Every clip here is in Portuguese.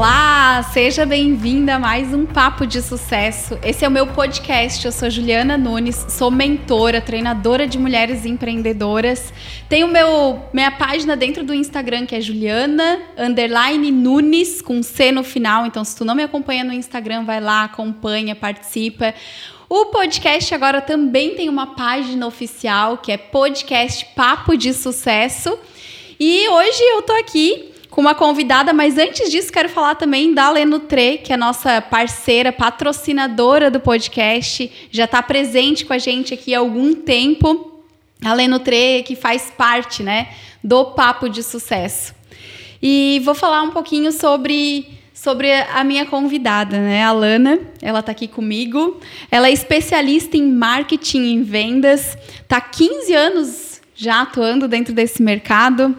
Olá, seja bem-vinda a mais um Papo de Sucesso. Esse é o meu podcast. Eu sou Juliana Nunes, sou mentora, treinadora de mulheres empreendedoras. Tenho meu minha página dentro do Instagram que é Juliana underline Nunes com C no final. Então, se tu não me acompanha no Instagram, vai lá, acompanha, participa. O podcast agora também tem uma página oficial que é podcast Papo de Sucesso. E hoje eu tô aqui com uma convidada, mas antes disso quero falar também da Lenutre, que é nossa parceira, patrocinadora do podcast, já está presente com a gente aqui há algum tempo. A Lenutre que faz parte, né, do Papo de Sucesso. E vou falar um pouquinho sobre sobre a minha convidada, né, a Lana. Ela está aqui comigo. Ela é especialista em marketing e vendas. Está 15 anos já atuando dentro desse mercado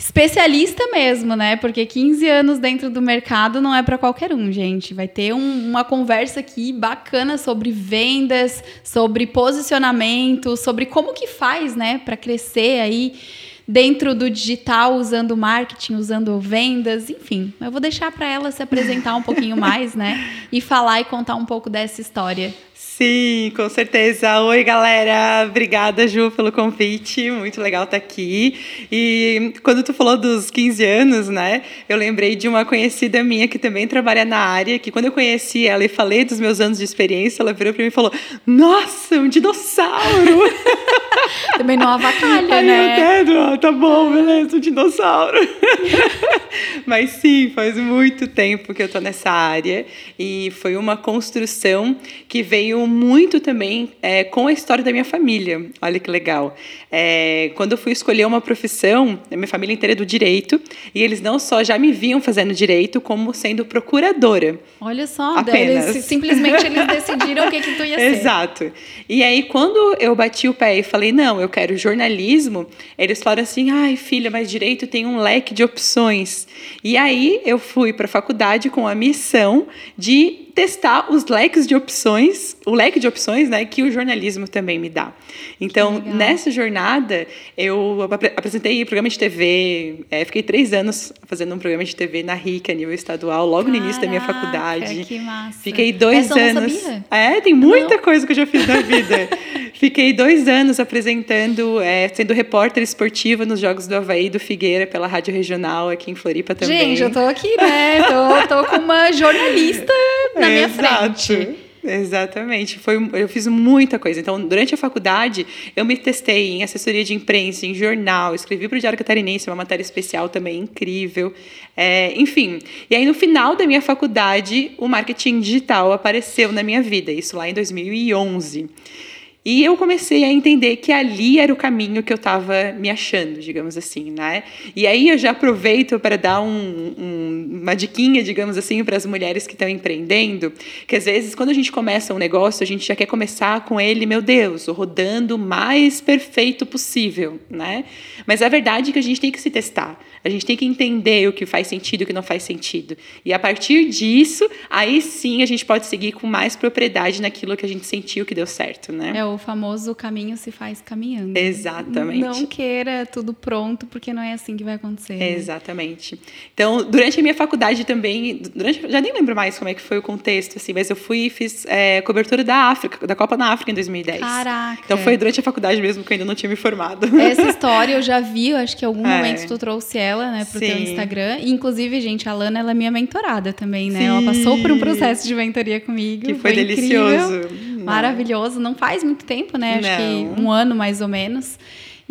especialista mesmo, né? Porque 15 anos dentro do mercado não é para qualquer um, gente. Vai ter um, uma conversa aqui bacana sobre vendas, sobre posicionamento, sobre como que faz, né, para crescer aí dentro do digital, usando marketing, usando vendas, enfim. Eu vou deixar para ela se apresentar um pouquinho mais, né, e falar e contar um pouco dessa história. Sim, com certeza. Oi, galera. Obrigada, Ju, pelo convite. Muito legal estar aqui. E quando tu falou dos 15 anos, né? Eu lembrei de uma conhecida minha que também trabalha na área, que quando eu conheci ela e falei dos meus anos de experiência, ela virou para mim e falou: "Nossa, um dinossauro". também não avacalha, Aí né? Eu entendo. Tá bom, beleza, um dinossauro. Mas sim, faz muito tempo que eu tô nessa área e foi uma construção que veio muito também é, com a história da minha família. Olha que legal. É, quando eu fui escolher uma profissão, a minha família inteira é do direito, e eles não só já me viam fazendo direito, como sendo procuradora. Olha só, apenas. Eles, simplesmente eles decidiram o que, que tu ia ser. Exato. E aí, quando eu bati o pé e falei, não, eu quero jornalismo, eles falaram assim, ai filha, mas direito tem um leque de opções. E aí eu fui para a faculdade com a missão de testar os leques de opções, o leque de opções, né, que o jornalismo também me dá. Então, nessa jornada, eu apresentei programa de TV, é, fiquei três anos fazendo um programa de TV na RIC, a nível estadual, logo Caraca, no início da minha faculdade. Que massa. Fiquei dois Essa anos. É, tem muita não. coisa que eu já fiz na vida. Fiquei dois anos apresentando, é, sendo repórter esportiva nos Jogos do Havaí do Figueira pela Rádio Regional aqui em Floripa também. Gente, eu tô aqui, né? Tô, tô com uma jornalista na minha frente. Exatamente. Foi, eu fiz muita coisa. Então, durante a faculdade, eu me testei em assessoria de imprensa, em jornal, escrevi para o Diário Catarinense uma matéria especial também incrível. É, enfim. E aí, no final da minha faculdade, o marketing digital apareceu na minha vida, isso lá em 2011. E eu comecei a entender que ali era o caminho que eu estava me achando, digamos assim, né? E aí eu já aproveito para dar um, um, uma diquinha, digamos assim, para as mulheres que estão empreendendo, que às vezes quando a gente começa um negócio, a gente já quer começar com ele, meu Deus, rodando o mais perfeito possível, né? Mas a verdade é que a gente tem que se testar. A gente tem que entender o que faz sentido e o que não faz sentido. E a partir disso, aí sim a gente pode seguir com mais propriedade naquilo que a gente sentiu que deu certo, né? É o famoso caminho se faz caminhando. Exatamente. Não queira tudo pronto, porque não é assim que vai acontecer. Né? Exatamente. Então, durante a minha faculdade também, durante, já nem lembro mais como é que foi o contexto, assim, mas eu fui e fiz é, cobertura da África, da Copa na África em 2010. Caraca. Então foi durante a faculdade mesmo que eu ainda não tinha me formado. Essa história eu já vi, eu acho que em algum é. momento tu trouxe ela né, pro Sim. teu Instagram. E, inclusive, gente, a Lana, ela é minha mentorada também, né? Sim. Ela passou por um processo de mentoria comigo. Que foi, foi delicioso. Incrível, maravilhoso. Não faz muito tempo, né? Acho Não. que um ano mais ou menos.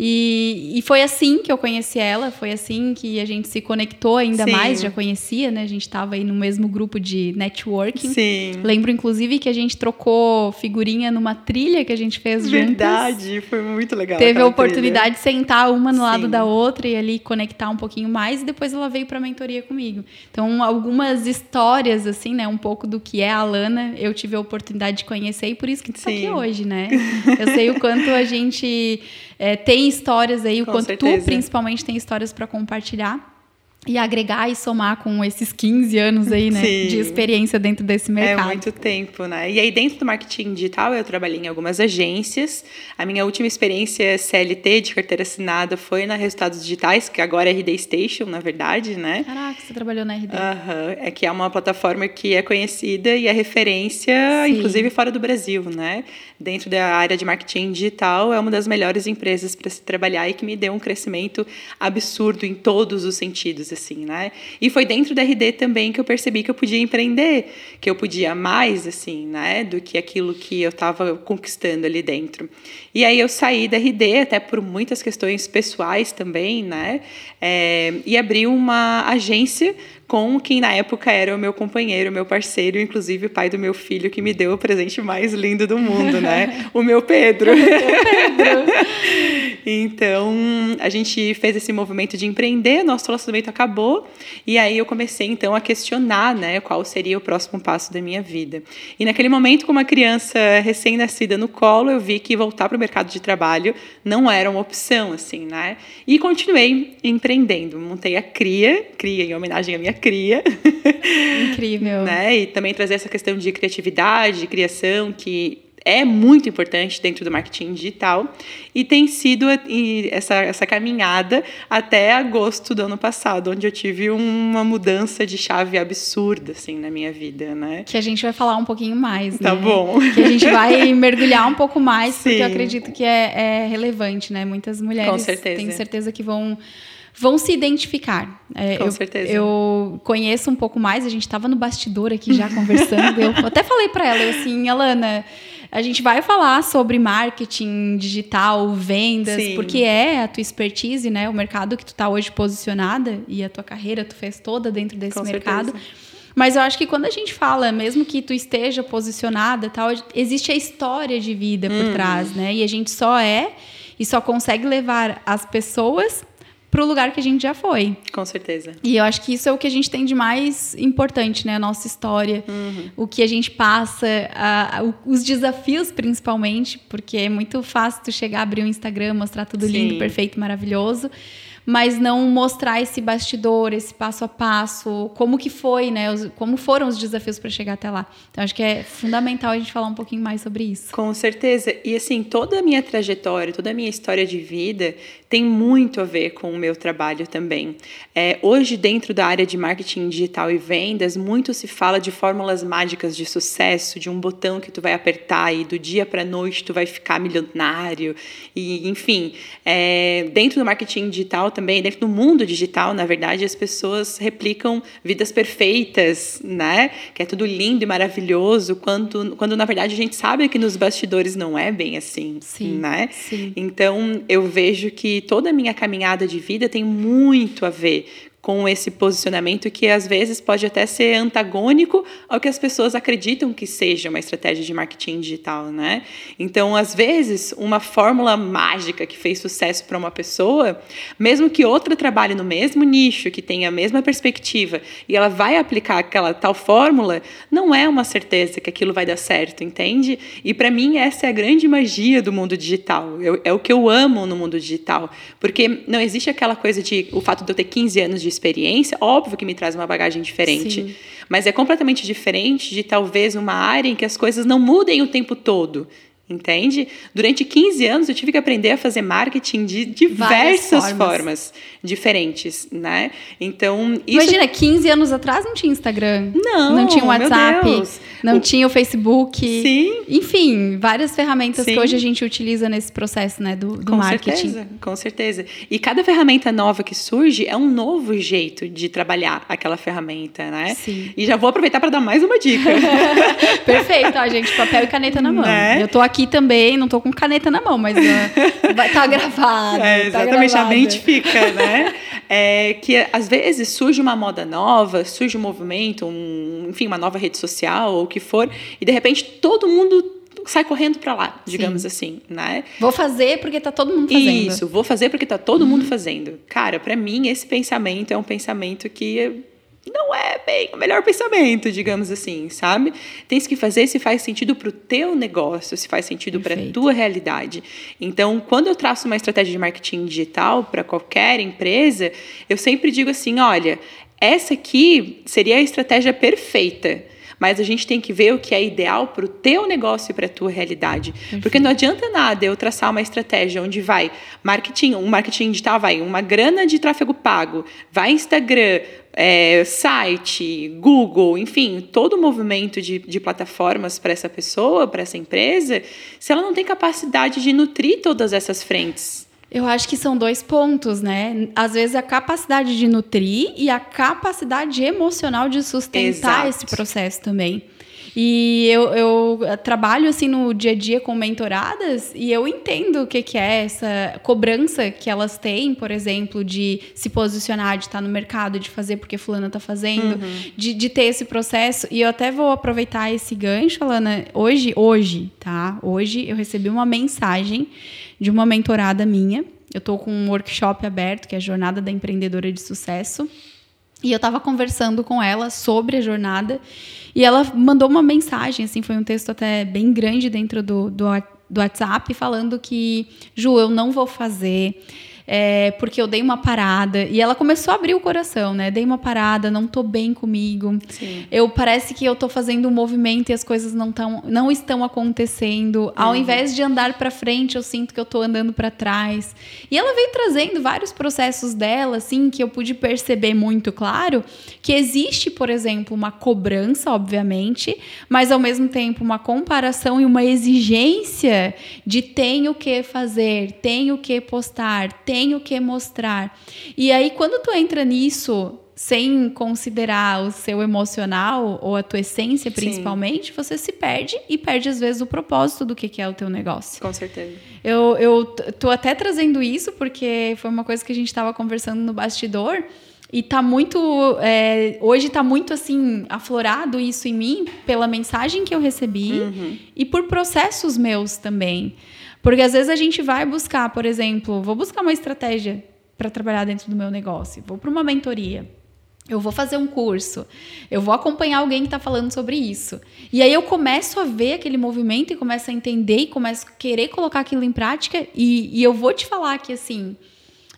E, e foi assim que eu conheci ela, foi assim que a gente se conectou ainda Sim. mais, já conhecia, né? A gente estava aí no mesmo grupo de networking. Sim. Lembro, inclusive, que a gente trocou figurinha numa trilha que a gente fez juntas. Verdade, foi muito legal. Teve a oportunidade trilha. de sentar uma no Sim. lado da outra e ali conectar um pouquinho mais, e depois ela veio para a mentoria comigo. Então, algumas histórias, assim, né? Um pouco do que é a Lana, eu tive a oportunidade de conhecer e por isso que tu tá aqui hoje, né? Eu sei o quanto a gente é, tem histórias aí, o Com quanto certeza. tu principalmente tem histórias para compartilhar. E agregar e somar com esses 15 anos aí, né, Sim. de experiência dentro desse mercado. É muito tempo, né? E aí dentro do marketing digital eu trabalhei em algumas agências. A minha última experiência CLT de carteira assinada foi na Resultados Digitais, que agora é RD Station, na verdade, né? Caraca, você trabalhou na RD. Uhum. É que é uma plataforma que é conhecida e é referência, Sim. inclusive fora do Brasil, né? Dentro da área de marketing digital, é uma das melhores empresas para se trabalhar e que me deu um crescimento absurdo em todos os sentidos assim, né? E foi dentro da RD também que eu percebi que eu podia empreender, que eu podia mais, assim, né, do que aquilo que eu estava conquistando ali dentro. E aí eu saí da RD, até por muitas questões pessoais também, né, é, e abri uma agência com quem na época era o meu companheiro, meu parceiro, inclusive o pai do meu filho, que me deu o presente mais lindo do mundo, né? o meu Pedro. Pedro. então, a gente fez esse movimento de empreender, nosso relacionamento acabou, e aí eu comecei então a questionar, né, qual seria o próximo passo da minha vida. E naquele momento, com uma criança recém-nascida no colo, eu vi que voltar para o mercado de trabalho não era uma opção, assim, né? E continuei empreendendo. Montei a Cria, Cria em homenagem à minha cria. Incrível. né? E também trazer essa questão de criatividade, de criação, que é muito importante dentro do marketing digital e tem sido essa, essa caminhada até agosto do ano passado, onde eu tive uma mudança de chave absurda assim na minha vida, né? Que a gente vai falar um pouquinho mais, tá né? bom. Que a gente vai mergulhar um pouco mais, Sim. porque eu acredito que é, é relevante, né? Muitas mulheres, Com certeza. tenho certeza que vão vão se identificar. É, Com eu, certeza. Eu conheço um pouco mais, a gente estava no bastidor aqui já conversando. eu até falei para ela, eu assim, Alana, a gente vai falar sobre marketing digital, vendas, Sim. porque é a tua expertise, né? O mercado que tu está hoje posicionada e a tua carreira tu fez toda dentro desse Com mercado. Certeza. Mas eu acho que quando a gente fala, mesmo que tu esteja posicionada, tal, existe a história de vida por hum. trás, né? E a gente só é e só consegue levar as pessoas para o lugar que a gente já foi. Com certeza. E eu acho que isso é o que a gente tem de mais importante, né? A nossa história, uhum. o que a gente passa, a, a, os desafios principalmente, porque é muito fácil tu chegar, abrir o um Instagram, mostrar tudo Sim. lindo, perfeito, maravilhoso mas não mostrar esse bastidor, esse passo a passo, como que foi, né? Os, como foram os desafios para chegar até lá. Então acho que é fundamental a gente falar um pouquinho mais sobre isso. Com certeza. E assim, toda a minha trajetória, toda a minha história de vida tem muito a ver com o meu trabalho também. É, hoje, dentro da área de marketing digital e vendas, muito se fala de fórmulas mágicas de sucesso, de um botão que tu vai apertar e do dia para noite tu vai ficar milionário. E, enfim, é, dentro do marketing digital também, dentro do mundo digital, na verdade, as pessoas replicam vidas perfeitas, né? Que é tudo lindo e maravilhoso, quando, quando na verdade a gente sabe que nos bastidores não é bem assim, sim, né? Sim. Então, eu vejo que toda a minha caminhada de vida tem muito a ver com esse posicionamento que às vezes pode até ser antagônico ao que as pessoas acreditam que seja uma estratégia de marketing digital, né? Então, às vezes, uma fórmula mágica que fez sucesso para uma pessoa, mesmo que outra trabalhe no mesmo nicho, que tenha a mesma perspectiva, e ela vai aplicar aquela tal fórmula, não é uma certeza que aquilo vai dar certo, entende? E para mim essa é a grande magia do mundo digital. Eu, é o que eu amo no mundo digital, porque não existe aquela coisa de o fato de eu ter 15 anos de experiência, óbvio que me traz uma bagagem diferente. Sim. Mas é completamente diferente de talvez uma área em que as coisas não mudem o tempo todo. Entende? Durante 15 anos eu tive que aprender a fazer marketing de diversas formas. formas. diferentes, né? Então, isso... Imagina, 15 anos atrás não tinha Instagram. Não. Não tinha WhatsApp, não o... tinha o Facebook. Sim. Enfim, várias ferramentas Sim. que hoje a gente utiliza nesse processo, né, do, do com marketing. Certeza, com certeza. E cada ferramenta nova que surge é um novo jeito de trabalhar aquela ferramenta, né? Sim. E já vou aproveitar para dar mais uma dica. Perfeito, ó, gente, papel e caneta na mão. Né? Eu tô aqui aqui também, não tô com caneta na mão, mas uh, vai estar tá gravado. É, tá exatamente, tá a mente fica, né? É, que às vezes surge uma moda nova, surge um movimento, um, enfim, uma nova rede social ou o que for, e de repente todo mundo sai correndo para lá, digamos Sim. assim, né? Vou fazer porque tá todo mundo fazendo. Isso, vou fazer porque tá todo mundo fazendo. Cara, para mim esse pensamento é um pensamento que não é bem o melhor pensamento, digamos assim, sabe? Tens que fazer se faz sentido para o teu negócio, se faz sentido para a tua realidade. Então, quando eu traço uma estratégia de marketing digital para qualquer empresa, eu sempre digo assim, olha, essa aqui seria a estratégia perfeita mas a gente tem que ver o que é ideal para o teu negócio e para a tua realidade. Perfeito. Porque não adianta nada eu traçar uma estratégia onde vai marketing, um marketing digital vai uma grana de tráfego pago, vai Instagram, é, site, Google, enfim, todo o movimento de, de plataformas para essa pessoa, para essa empresa, se ela não tem capacidade de nutrir todas essas frentes. Eu acho que são dois pontos, né? Às vezes a capacidade de nutrir e a capacidade emocional de sustentar Exato. esse processo também. E eu, eu, trabalho assim no dia a dia com mentoradas e eu entendo o que, que é essa cobrança que elas têm, por exemplo, de se posicionar, de estar no mercado, de fazer porque fulana está fazendo, uhum. de, de ter esse processo. E eu até vou aproveitar esse gancho, Alana. Hoje, hoje, tá? Hoje eu recebi uma mensagem de uma mentorada minha. Eu estou com um workshop aberto, que é a Jornada da Empreendedora de Sucesso. E eu estava conversando com ela sobre a jornada e ela mandou uma mensagem, assim, foi um texto até bem grande dentro do, do, do WhatsApp, falando que, Ju, eu não vou fazer é, porque eu dei uma parada. E ela começou a abrir o coração, né? Dei uma parada, não tô bem comigo. Sim. Eu parece que eu tô fazendo um movimento e as coisas não, tão, não estão acontecendo. Uhum. Ao invés de andar para frente, eu sinto que eu tô andando para trás. E ela veio trazendo vários processos dela, assim, que eu pude perceber muito claro que existe, por exemplo, uma cobrança, obviamente, mas ao mesmo tempo uma comparação e uma exigência de tenho que fazer, tenho que postar, tenho tenho que mostrar. E aí, quando tu entra nisso sem considerar o seu emocional ou a tua essência principalmente, Sim. você se perde e perde às vezes o propósito do que é o teu negócio. Com certeza. Eu, eu tô até trazendo isso porque foi uma coisa que a gente estava conversando no bastidor e tá muito. É, hoje tá muito assim, aflorado isso em mim pela mensagem que eu recebi uhum. e por processos meus também. Porque às vezes a gente vai buscar, por exemplo, vou buscar uma estratégia para trabalhar dentro do meu negócio, vou para uma mentoria. Eu vou fazer um curso, eu vou acompanhar alguém que está falando sobre isso. E aí eu começo a ver aquele movimento e começo a entender e começo a querer colocar aquilo em prática. E, e eu vou te falar que assim,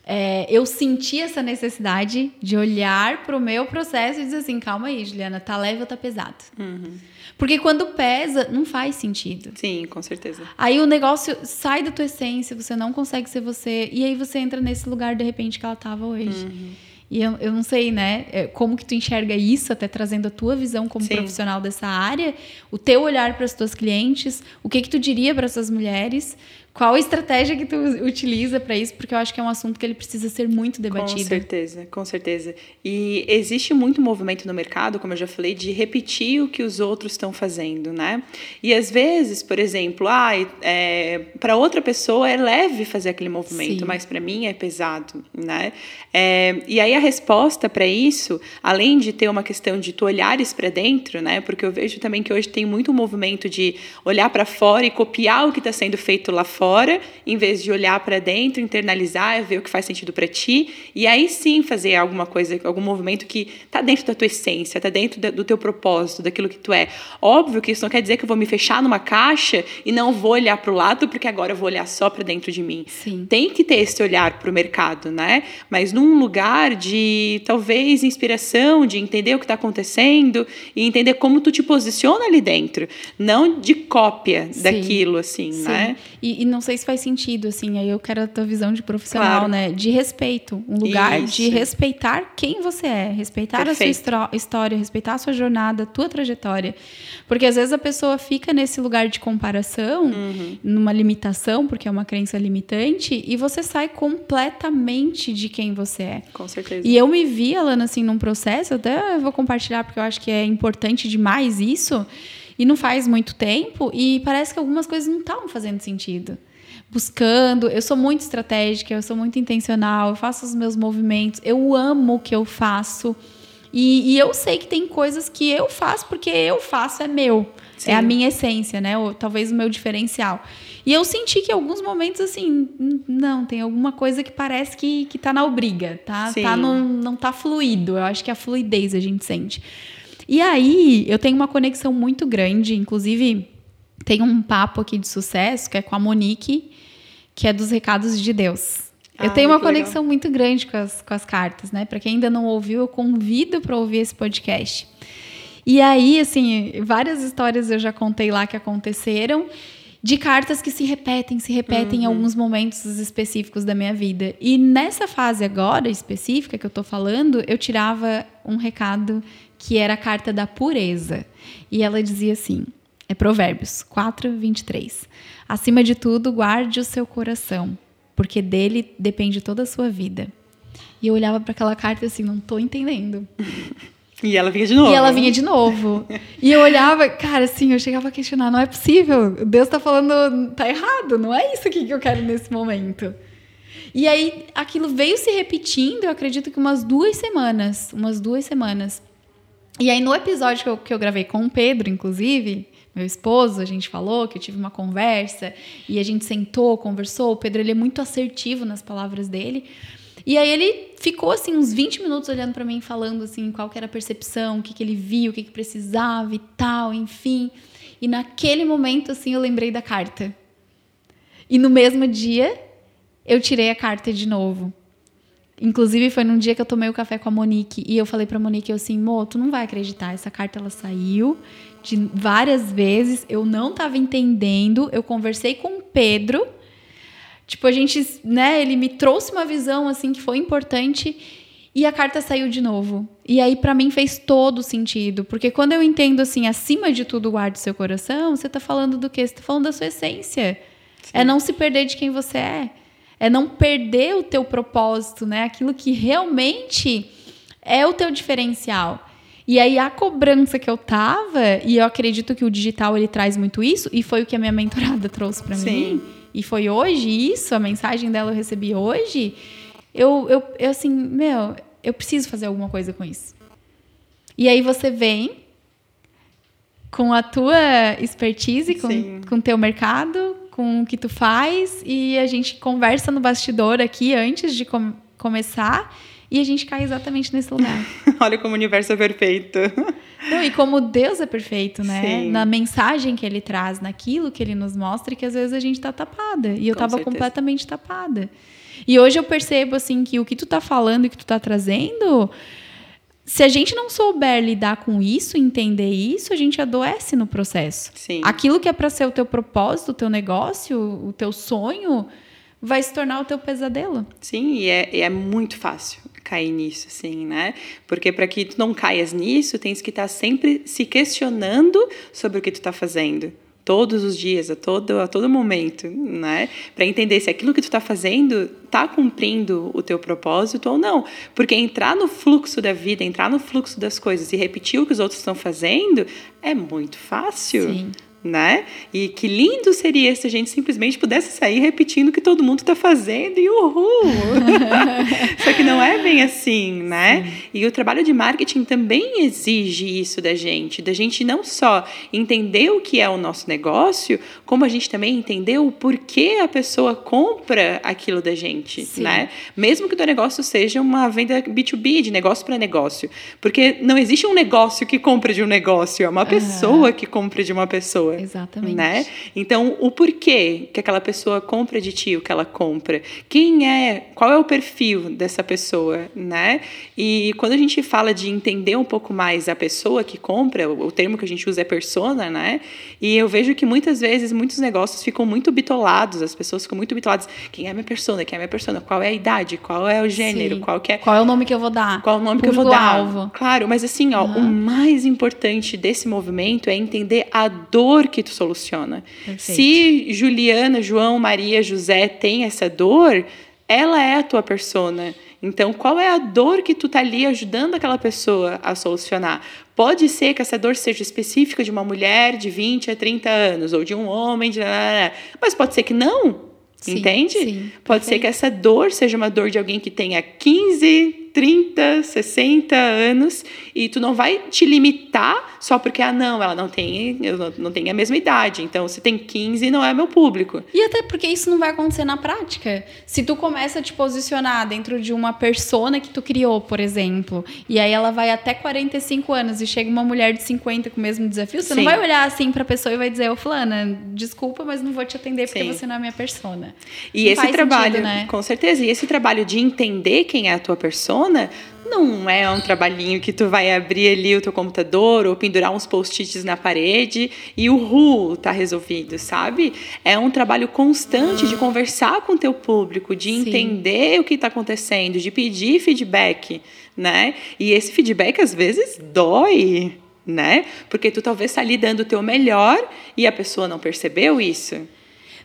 é, eu senti essa necessidade de olhar para o meu processo e dizer assim: calma aí, Juliana, tá leve ou tá pesado? Uhum. Porque quando pesa, não faz sentido. Sim, com certeza. Aí o negócio sai da tua essência, você não consegue ser você. E aí você entra nesse lugar, de repente, que ela estava hoje. Uhum. E eu, eu não sei, né, é, como que tu enxerga isso, até trazendo a tua visão como Sim. profissional dessa área, o teu olhar para as tuas clientes, o que que tu diria para essas mulheres, qual a estratégia que tu utiliza para isso? Porque eu acho que é um assunto que ele precisa ser muito debatido. Com certeza, com certeza. E existe muito movimento no mercado, como eu já falei, de repetir o que os outros estão fazendo, né? E às vezes, por exemplo, ah, é, para outra pessoa é leve fazer aquele movimento, Sim. mas para mim é pesado, né? É, e aí a resposta para isso, além de ter uma questão de tu olhares para dentro, né? Porque eu vejo também que hoje tem muito movimento de olhar para fora e copiar o que está sendo feito lá fora fora, em vez de olhar para dentro, internalizar, ver o que faz sentido para ti, e aí sim fazer alguma coisa, algum movimento que está dentro da tua essência, está dentro do teu propósito, daquilo que tu é. Óbvio que isso não quer dizer que eu vou me fechar numa caixa e não vou olhar para o lado, porque agora eu vou olhar só para dentro de mim. Sim. Tem que ter esse olhar para o mercado, né? Mas num lugar de talvez inspiração, de entender o que está acontecendo e entender como tu te posiciona ali dentro, não de cópia sim. daquilo, assim, sim. né? E, e não sei se faz sentido, assim, aí eu quero a tua visão de profissional, claro. né? De respeito. Um lugar Isso. de respeitar quem você é, respeitar Perfeito. a sua história, respeitar a sua jornada, a tua trajetória. Porque às vezes a pessoa fica nesse lugar de comparação, uhum. numa limitação, porque é uma crença limitante, e você sai completamente de quem você é. Com certeza. E eu me vi, Alana, assim, num processo, até vou compartilhar porque eu acho que é importante demais isso e não faz muito tempo, e parece que algumas coisas não estavam fazendo sentido. Buscando, eu sou muito estratégica, eu sou muito intencional, eu faço os meus movimentos, eu amo o que eu faço. E, e eu sei que tem coisas que eu faço porque eu faço, é meu. É a minha essência, né? Ou talvez o meu diferencial. E eu senti que em alguns momentos, assim, não, tem alguma coisa que parece que, que tá na obriga, tá? tá não, não tá fluido. Eu acho que é a fluidez a gente sente. E aí, eu tenho uma conexão muito grande, inclusive tem um papo aqui de sucesso que é com a Monique, que é dos recados de Deus. Eu tenho uma conexão legal. muito grande com as, com as cartas, né? Para quem ainda não ouviu, eu convido para ouvir esse podcast. E aí, assim, várias histórias eu já contei lá que aconteceram de cartas que se repetem, se repetem uhum. em alguns momentos específicos da minha vida. E nessa fase agora específica que eu tô falando, eu tirava um recado que era a carta da pureza. E ela dizia assim: é Provérbios 4, 23. Acima de tudo, guarde o seu coração, porque dele depende toda a sua vida. E eu olhava para aquela carta assim, não tô entendendo. E ela vinha de novo. E ela vinha de novo. e eu olhava, cara, assim, eu chegava a questionar, não é possível. Deus tá falando, tá errado, não é isso que eu quero nesse momento. E aí aquilo veio se repetindo, eu acredito que umas duas semanas, umas duas semanas. E aí no episódio que eu, que eu gravei com o Pedro, inclusive, meu esposo, a gente falou que eu tive uma conversa e a gente sentou, conversou. O Pedro ele é muito assertivo nas palavras dele. E aí ele ficou assim uns 20 minutos olhando para mim, falando assim qual que era a percepção, o que, que ele viu, o que, que precisava e tal, enfim. E naquele momento assim eu lembrei da carta. E no mesmo dia eu tirei a carta de novo. Inclusive foi num dia que eu tomei o café com a Monique e eu falei para Monique eu assim, Mo, tu não vai acreditar, essa carta ela saiu de várias vezes, eu não estava entendendo, eu conversei com o Pedro, Tipo, a gente, né, ele me trouxe uma visão assim que foi importante e a carta saiu de novo. E aí para mim fez todo sentido, porque quando eu entendo assim, acima de tudo guarde seu coração, você tá falando do quê? Você tá falando da sua essência. Sim. É não se perder de quem você é. É não perder o teu propósito, né? Aquilo que realmente é o teu diferencial. E aí a cobrança que eu tava, e eu acredito que o digital ele traz muito isso, e foi o que a minha mentorada trouxe para mim e foi hoje isso, a mensagem dela eu recebi hoje, eu, eu, eu assim, meu, eu preciso fazer alguma coisa com isso. E aí você vem com a tua expertise, com o teu mercado, com o que tu faz, e a gente conversa no bastidor aqui antes de com começar, e a gente cai exatamente nesse lugar. Olha como o universo é perfeito. Não, e como Deus é perfeito, né? Sim. Na mensagem que ele traz, naquilo que ele nos mostra, que às vezes a gente tá tapada. E eu Com tava certeza. completamente tapada. E hoje eu percebo, assim, que o que tu tá falando e que tu tá trazendo, se a gente não souber lidar com isso, entender isso, a gente adoece no processo. Sim. Aquilo que é para ser o teu propósito, o teu negócio, o teu sonho, vai se tornar o teu pesadelo. Sim, e é, e é muito fácil cair nisso, assim, né? Porque para que tu não caias nisso, tens que estar tá sempre se questionando sobre o que tu está fazendo todos os dias, a todo, a todo momento, né? Para entender se aquilo que tu está fazendo está cumprindo o teu propósito ou não. Porque entrar no fluxo da vida, entrar no fluxo das coisas e repetir o que os outros estão fazendo é muito fácil. Sim né? E que lindo seria se a gente simplesmente pudesse sair repetindo o que todo mundo está fazendo e uhul! Só que não é bem assim, né? Sim. E o trabalho de marketing também exige isso da gente, da gente não só entender o que é o nosso negócio, como a gente também entender o porquê a pessoa compra aquilo da gente, Sim. né? Mesmo que o teu negócio seja uma venda B2B, de negócio para negócio. Porque não existe um negócio que compra de um negócio, é uma pessoa uhum. que compra de uma pessoa pessoa. Exatamente. Né? Então, o porquê que aquela pessoa compra de ti o que ela compra? Quem é, qual é o perfil dessa pessoa, né? E quando a gente fala de entender um pouco mais a pessoa que compra, o termo que a gente usa é persona, né? E eu vejo que muitas vezes muitos negócios ficam muito bitolados, as pessoas ficam muito bitoladas. Quem é minha persona? Quem é minha persona? Qual é a idade? Qual é o gênero? Sim. Qual que é Qual é o nome que eu vou dar? Qual é o nome que eu vou dar? Alvo. Claro, mas assim, ó, uhum. o mais importante desse movimento é entender a dor dor que tu soluciona. Perfeito. Se Juliana, João, Maria, José tem essa dor, ela é a tua persona. Então, qual é a dor que tu tá ali ajudando aquela pessoa a solucionar? Pode ser que essa dor seja específica de uma mulher de 20 a 30 anos, ou de um homem, de... mas pode ser que não. Sim, entende? Sim, pode ser que essa dor seja uma dor de alguém que tenha 15, 30, 60 anos e tu não vai te limitar só porque, ah, não, ela não tem, eu não, não tenho a mesma idade, então se tem 15 não é meu público. E até porque isso não vai acontecer na prática. Se tu começa a te posicionar dentro de uma persona que tu criou, por exemplo, e aí ela vai até 45 anos e chega uma mulher de 50 com o mesmo desafio, você Sim. não vai olhar assim pra pessoa e vai dizer, ô fulana, desculpa, mas não vou te atender porque Sim. você não é minha persona. E não esse trabalho, sentido, né? com certeza, e esse trabalho de entender quem é a tua persona não é um trabalhinho que tu vai abrir ali o teu computador ou pendurar uns post-its na parede e o ru tá resolvido, sabe? É um trabalho constante de conversar com o teu público, de Sim. entender o que está acontecendo, de pedir feedback, né? E esse feedback às vezes dói, né? Porque tu talvez está ali dando o teu melhor e a pessoa não percebeu isso.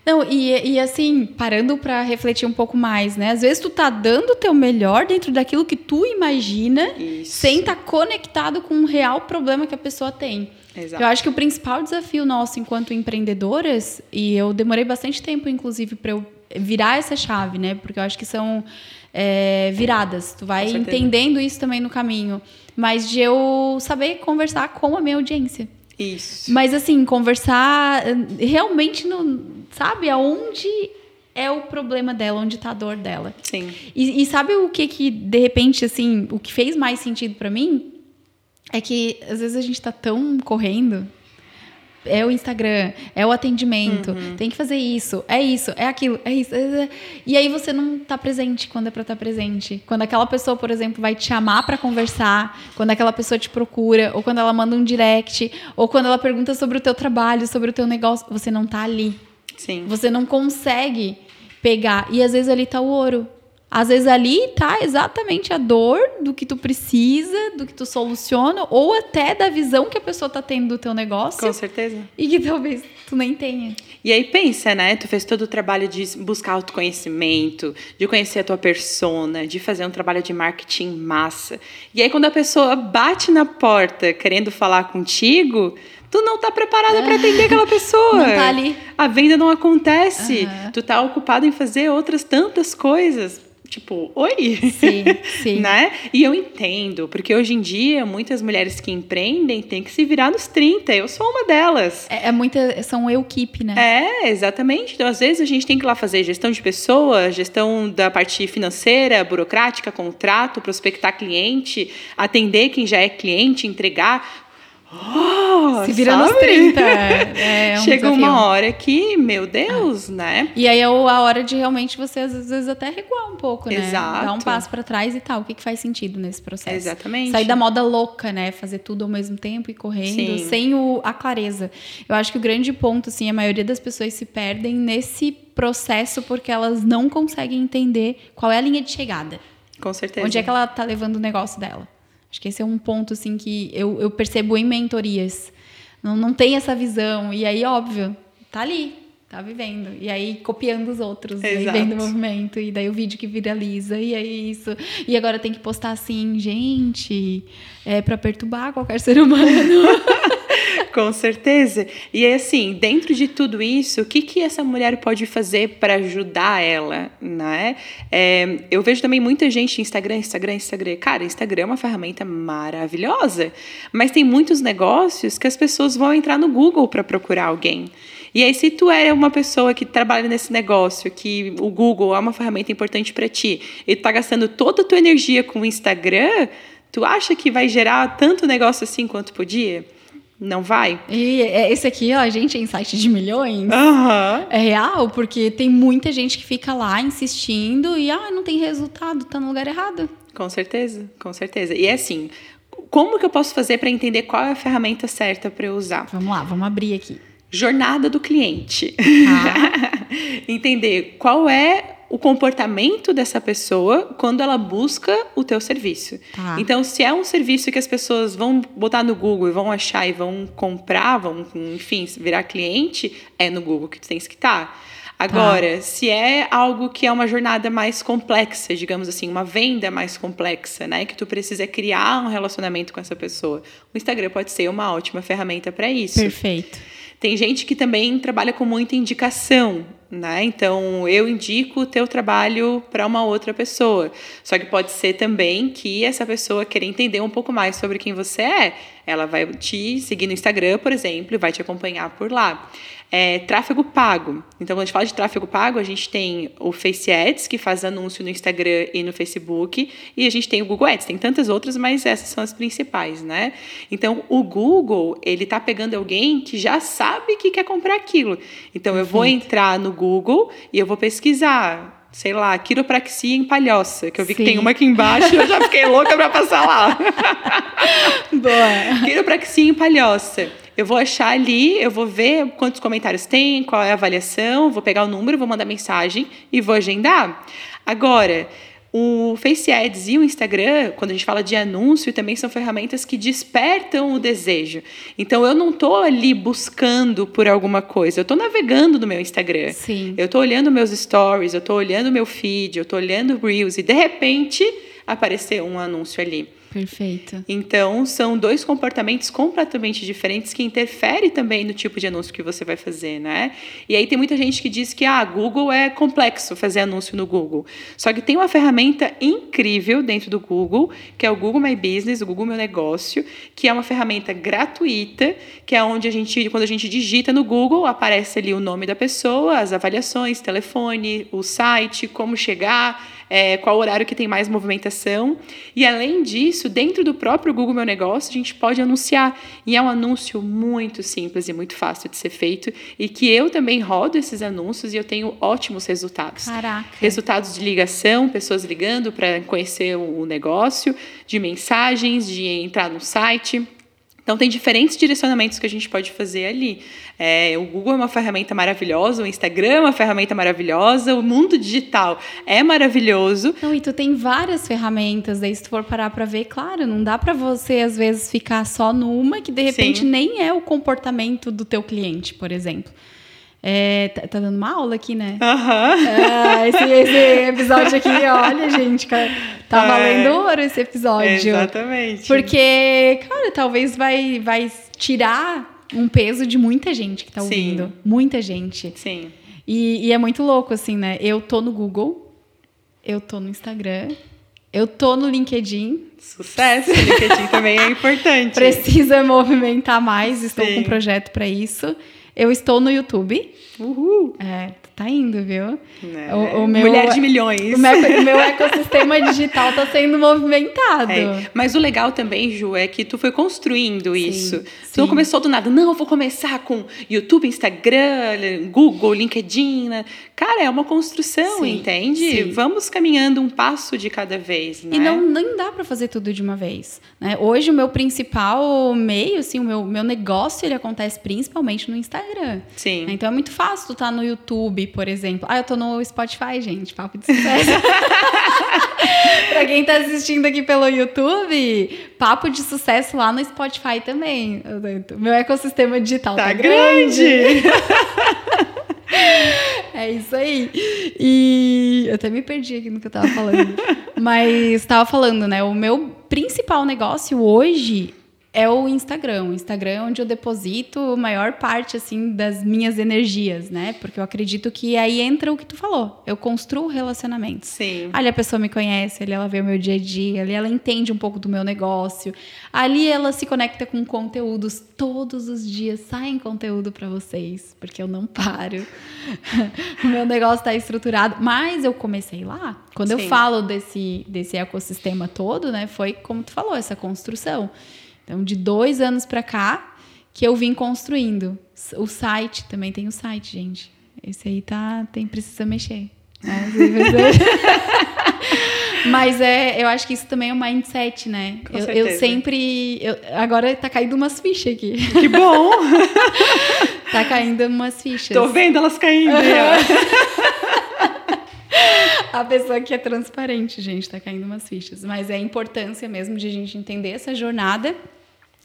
Não, e, e assim, parando para refletir um pouco mais, né? Às vezes tu tá dando o teu melhor dentro daquilo que tu imagina, Isso. sem estar tá conectado com um real problema que a pessoa tem. Exato. Eu acho que o principal desafio nosso enquanto empreendedoras, e eu demorei bastante tempo, inclusive, para eu virar essa chave, né? Porque eu acho que são é, viradas. Tu vai entendendo isso também no caminho. Mas de eu saber conversar com a minha audiência. Isso. Mas assim, conversar realmente no, sabe, aonde é o problema dela, onde está a dor dela. Sim. E, e, sabe o que que de repente assim, o que fez mais sentido para mim é que às vezes a gente está tão correndo é o Instagram, é o atendimento, uhum. tem que fazer isso, é isso, é aquilo, é isso. É, é. E aí você não está presente quando é para estar tá presente. Quando aquela pessoa, por exemplo, vai te chamar para conversar, quando aquela pessoa te procura, ou quando ela manda um direct, ou quando ela pergunta sobre o teu trabalho, sobre o teu negócio, você não está ali. Sim. Você não consegue pegar. E às vezes ali está o ouro. Às vezes ali tá exatamente a dor do que tu precisa, do que tu soluciona, ou até da visão que a pessoa tá tendo do teu negócio. Com certeza. E que talvez tu nem tenha. E aí pensa, né? Tu fez todo o trabalho de buscar autoconhecimento, de conhecer a tua persona, de fazer um trabalho de marketing massa. E aí quando a pessoa bate na porta querendo falar contigo, tu não tá preparada para atender aquela pessoa. Não tá ali. A venda não acontece. Uhum. Tu tá ocupado em fazer outras tantas coisas tipo, oi? Sim, sim. né? E eu entendo, porque hoje em dia muitas mulheres que empreendem têm que se virar nos 30. Eu sou uma delas. É, é muita, são equipe, né? É, exatamente. Então, às vezes a gente tem que ir lá fazer gestão de pessoas, gestão da parte financeira, burocrática, contrato, prospectar cliente, atender quem já é cliente, entregar Oh, Se vira sabe? nos 30. É, é um Chega desafio. uma hora que, meu Deus, né? E aí é a hora de realmente você, às vezes, até recuar um pouco, né? Exato. Dar um passo para trás e tal. O que, que faz sentido nesse processo? Exatamente. Sair da moda louca, né? Fazer tudo ao mesmo tempo e correndo, Sim. sem o, a clareza. Eu acho que o grande ponto, assim, a maioria das pessoas se perdem nesse processo porque elas não conseguem entender qual é a linha de chegada. Com certeza. Onde é que ela tá levando o negócio dela. Acho que esse é um ponto assim que eu, eu percebo em mentorias. Não, não tem essa visão. E aí, óbvio, tá ali, tá vivendo. E aí, copiando os outros, e aí vendo o movimento, e daí o vídeo que viraliza, e aí isso. E agora tem que postar assim, gente, é para perturbar qualquer ser humano. Com certeza. E assim, dentro de tudo isso, o que, que essa mulher pode fazer para ajudar ela, né? É, eu vejo também muita gente Instagram, Instagram, Instagram. Cara, Instagram é uma ferramenta maravilhosa, mas tem muitos negócios que as pessoas vão entrar no Google para procurar alguém. E aí, se tu é uma pessoa que trabalha nesse negócio, que o Google é uma ferramenta importante para ti, e tu tá gastando toda a tua energia com o Instagram, tu acha que vai gerar tanto negócio assim quanto podia? Não vai? E é, esse aqui, ó, gente, é insight de milhões. Uhum. É real, porque tem muita gente que fica lá insistindo e, ah, não tem resultado, tá no lugar errado. Com certeza, com certeza. E é assim, como que eu posso fazer para entender qual é a ferramenta certa para eu usar? Vamos lá, vamos abrir aqui. Jornada do cliente. Ah. entender qual é o comportamento dessa pessoa quando ela busca o teu serviço. Tá. Então, se é um serviço que as pessoas vão botar no Google e vão achar e vão comprar, vão, enfim, virar cliente, é no Google que tu tens que estar. Tá. Agora, tá. se é algo que é uma jornada mais complexa, digamos assim, uma venda mais complexa, né, que tu precisa criar um relacionamento com essa pessoa, o Instagram pode ser uma ótima ferramenta para isso. Perfeito. Tem gente que também trabalha com muita indicação, né? Então, eu indico o teu trabalho para uma outra pessoa. Só que pode ser também que essa pessoa queira entender um pouco mais sobre quem você é. Ela vai te seguir no Instagram, por exemplo, e vai te acompanhar por lá. É, tráfego pago. Então, quando a gente fala de tráfego pago, a gente tem o Face Ads, que faz anúncio no Instagram e no Facebook, e a gente tem o Google Ads. Tem tantas outras, mas essas são as principais, né? Então, o Google, ele tá pegando alguém que já sabe que quer comprar aquilo. Então, eu vou entrar no Google e eu vou pesquisar sei lá, quiropraxia em palhoça, que eu vi Sim. que tem uma aqui embaixo e eu já fiquei louca para passar lá. Boa. Quiropraxia em palhoça. Eu vou achar ali, eu vou ver quantos comentários tem, qual é a avaliação, vou pegar o número, vou mandar mensagem e vou agendar. Agora, o Face Ads e o Instagram, quando a gente fala de anúncio, também são ferramentas que despertam o desejo. Então eu não estou ali buscando por alguma coisa, eu estou navegando no meu Instagram. Sim. Eu estou olhando meus stories, eu estou olhando meu feed, eu estou olhando Reels e de repente apareceu um anúncio ali. Perfeito. Então, são dois comportamentos completamente diferentes que interferem também no tipo de anúncio que você vai fazer, né? E aí tem muita gente que diz que ah, Google é complexo fazer anúncio no Google. Só que tem uma ferramenta incrível dentro do Google, que é o Google My Business, o Google Meu Negócio, que é uma ferramenta gratuita, que é onde a gente, quando a gente digita no Google, aparece ali o nome da pessoa, as avaliações, telefone, o site, como chegar, é, qual horário que tem mais movimentação. E além disso, dentro do próprio Google Meu Negócio, a gente pode anunciar. E é um anúncio muito simples e muito fácil de ser feito. E que eu também rodo esses anúncios e eu tenho ótimos resultados. Caraca. Resultados de ligação, pessoas ligando para conhecer o negócio, de mensagens, de entrar no site. Então, tem diferentes direcionamentos que a gente pode fazer ali. É, o Google é uma ferramenta maravilhosa, o Instagram é uma ferramenta maravilhosa, o mundo digital é maravilhoso. Não, e tu tem várias ferramentas, daí se tu for parar para ver, claro, não dá para você às vezes ficar só numa que de repente Sim. nem é o comportamento do teu cliente, por exemplo. É, tá, tá, dando uma aula aqui, né? Aham. É, esse, esse, episódio aqui, olha, gente, tá é. valendo ouro esse episódio. Exatamente. Porque, cara, talvez vai, vai tirar um peso de muita gente que tá ouvindo. Sim. Muita gente. Sim. E, e é muito louco, assim, né? Eu tô no Google, eu tô no Instagram, eu tô no LinkedIn. Sucesso! LinkedIn também é importante. Precisa movimentar mais, estou Sim. com um projeto para isso. Eu estou no YouTube. Uhul! É, tá indo, viu? É. O, o, meu, Mulher de milhões. O meu, meu ecossistema digital tá sendo movimentado. É. Mas o legal também, Ju, é que tu foi construindo sim, isso. Sim. Tu não começou do nada. Não, eu vou começar com YouTube, Instagram, Google, LinkedIn. Né? Cara, é uma construção, sim, entende? Vamos caminhando um passo de cada vez, né? E não nem dá para fazer tudo de uma vez. Né? Hoje, o meu principal meio, assim, o meu, meu negócio, ele acontece principalmente no Instagram. Sim. Então, é muito fácil tu estar tá no YouTube, por exemplo. Ah, eu tô no Spotify, gente. Papo de sucesso. pra quem tá assistindo aqui pelo YouTube, papo de sucesso lá no Spotify também. Meu ecossistema digital tá, tá grande. grande. É isso aí. E eu até me perdi aqui no que eu tava falando. Mas tava falando, né? O meu principal negócio hoje é o Instagram. O Instagram é onde eu deposito a maior parte assim das minhas energias, né? Porque eu acredito que aí entra o que tu falou. Eu construo relacionamentos. Sim. Ali a pessoa me conhece, ali ela vê o meu dia a dia, ali ela entende um pouco do meu negócio. Ali ela se conecta com conteúdos todos os dias, saem conteúdo para vocês, porque eu não paro. o meu negócio está estruturado, mas eu comecei lá. Quando Sim. eu falo desse desse ecossistema todo, né, foi como tu falou, essa construção. Então, de dois anos para cá, que eu vim construindo. O site, também tem o site, gente. Esse aí tá, tem, precisa mexer. Né? Mas é, eu acho que isso também é um mindset, né? Com eu, eu sempre. Eu, agora tá caindo umas fichas aqui. Que bom! tá caindo umas fichas. Tô vendo elas caindo. a pessoa que é transparente, gente, tá caindo umas fichas. Mas é a importância mesmo de a gente entender essa jornada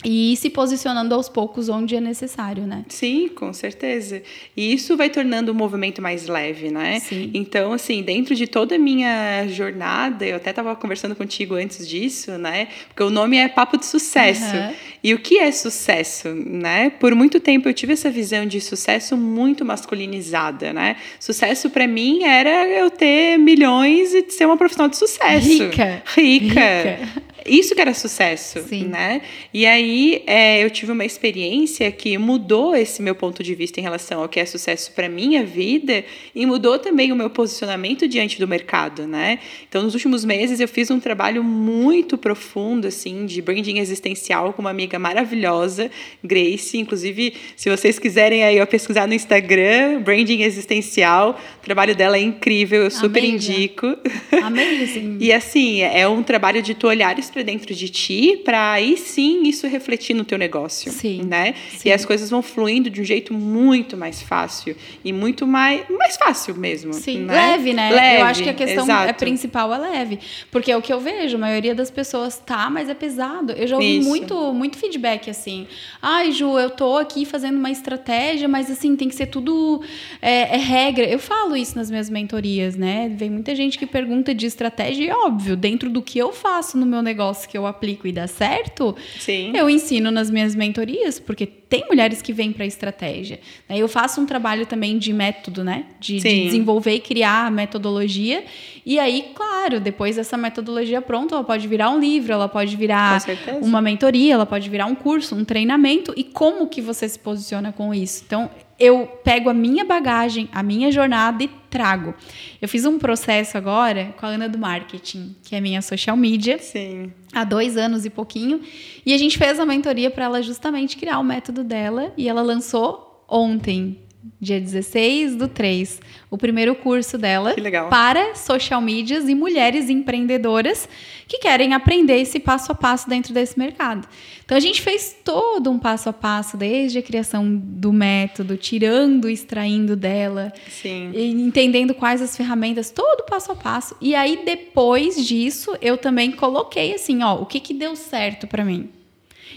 e ir se posicionando aos poucos onde é necessário, né? Sim, com certeza. E isso vai tornando o movimento mais leve, né? Sim. Então, assim, dentro de toda a minha jornada, eu até estava conversando contigo antes disso, né? Porque o nome é Papo de Sucesso. Uhum. E o que é sucesso, né? Por muito tempo eu tive essa visão de sucesso muito masculinizada, né? Sucesso para mim era eu ter milhões e ser uma profissional de sucesso. Rica. Rica. Rica. Isso que era sucesso, Sim. né? E aí é, eu tive uma experiência que mudou esse meu ponto de vista em relação ao que é sucesso para minha vida e mudou também o meu posicionamento diante do mercado, né? Então, nos últimos meses eu fiz um trabalho muito profundo assim de branding existencial com uma amiga maravilhosa, Grace. Inclusive, se vocês quiserem aí ó, pesquisar no Instagram, branding existencial, o trabalho dela é incrível, eu super Amei, indico. Amazing. E assim, é um trabalho de tu olhares para dentro de ti, para aí sim isso refletir no teu negócio, Sim, né? sim. E as coisas vão fluindo de um jeito muito mais fácil e muito mais mais fácil mesmo, Sim, né? leve, né? Leve, eu acho que a questão exato. é principal é leve. Porque é o que eu vejo, a maioria das pessoas tá, mas é pesado. Eu já ouvi Isso. muito, muito feedback assim. Ai, Ju, eu tô aqui fazendo uma estratégia, mas assim, tem que ser tudo é, é regra. Eu falo isso nas minhas mentorias, né? Vem muita gente que pergunta de estratégia, e óbvio, dentro do que eu faço no meu negócio que eu aplico e dá certo, Sim. eu ensino nas minhas mentorias, porque tem mulheres que vêm para estratégia. Eu faço um trabalho também de método, né? De, de desenvolver e criar a metodologia. E aí, claro, depois dessa metodologia pronta, ela pode virar um livro, ela pode virar uma mentoria, ela pode virar um curso, um treinamento. E como que você se posiciona com isso? Então, eu pego a minha bagagem, a minha jornada e trago. Eu fiz um processo agora com a Ana do Marketing, que é minha social media Sim. há dois anos e pouquinho. E a gente fez a mentoria para ela justamente criar o método dela. E ela lançou ontem, dia 16 do 3, o primeiro curso dela para social medias e mulheres empreendedoras que querem aprender esse passo a passo dentro desse mercado. Então a gente fez todo um passo a passo, desde a criação do método, tirando, extraindo dela, Sim. e entendendo quais as ferramentas, todo passo a passo. E aí depois disso, eu também coloquei assim, ó, o que que deu certo pra mim.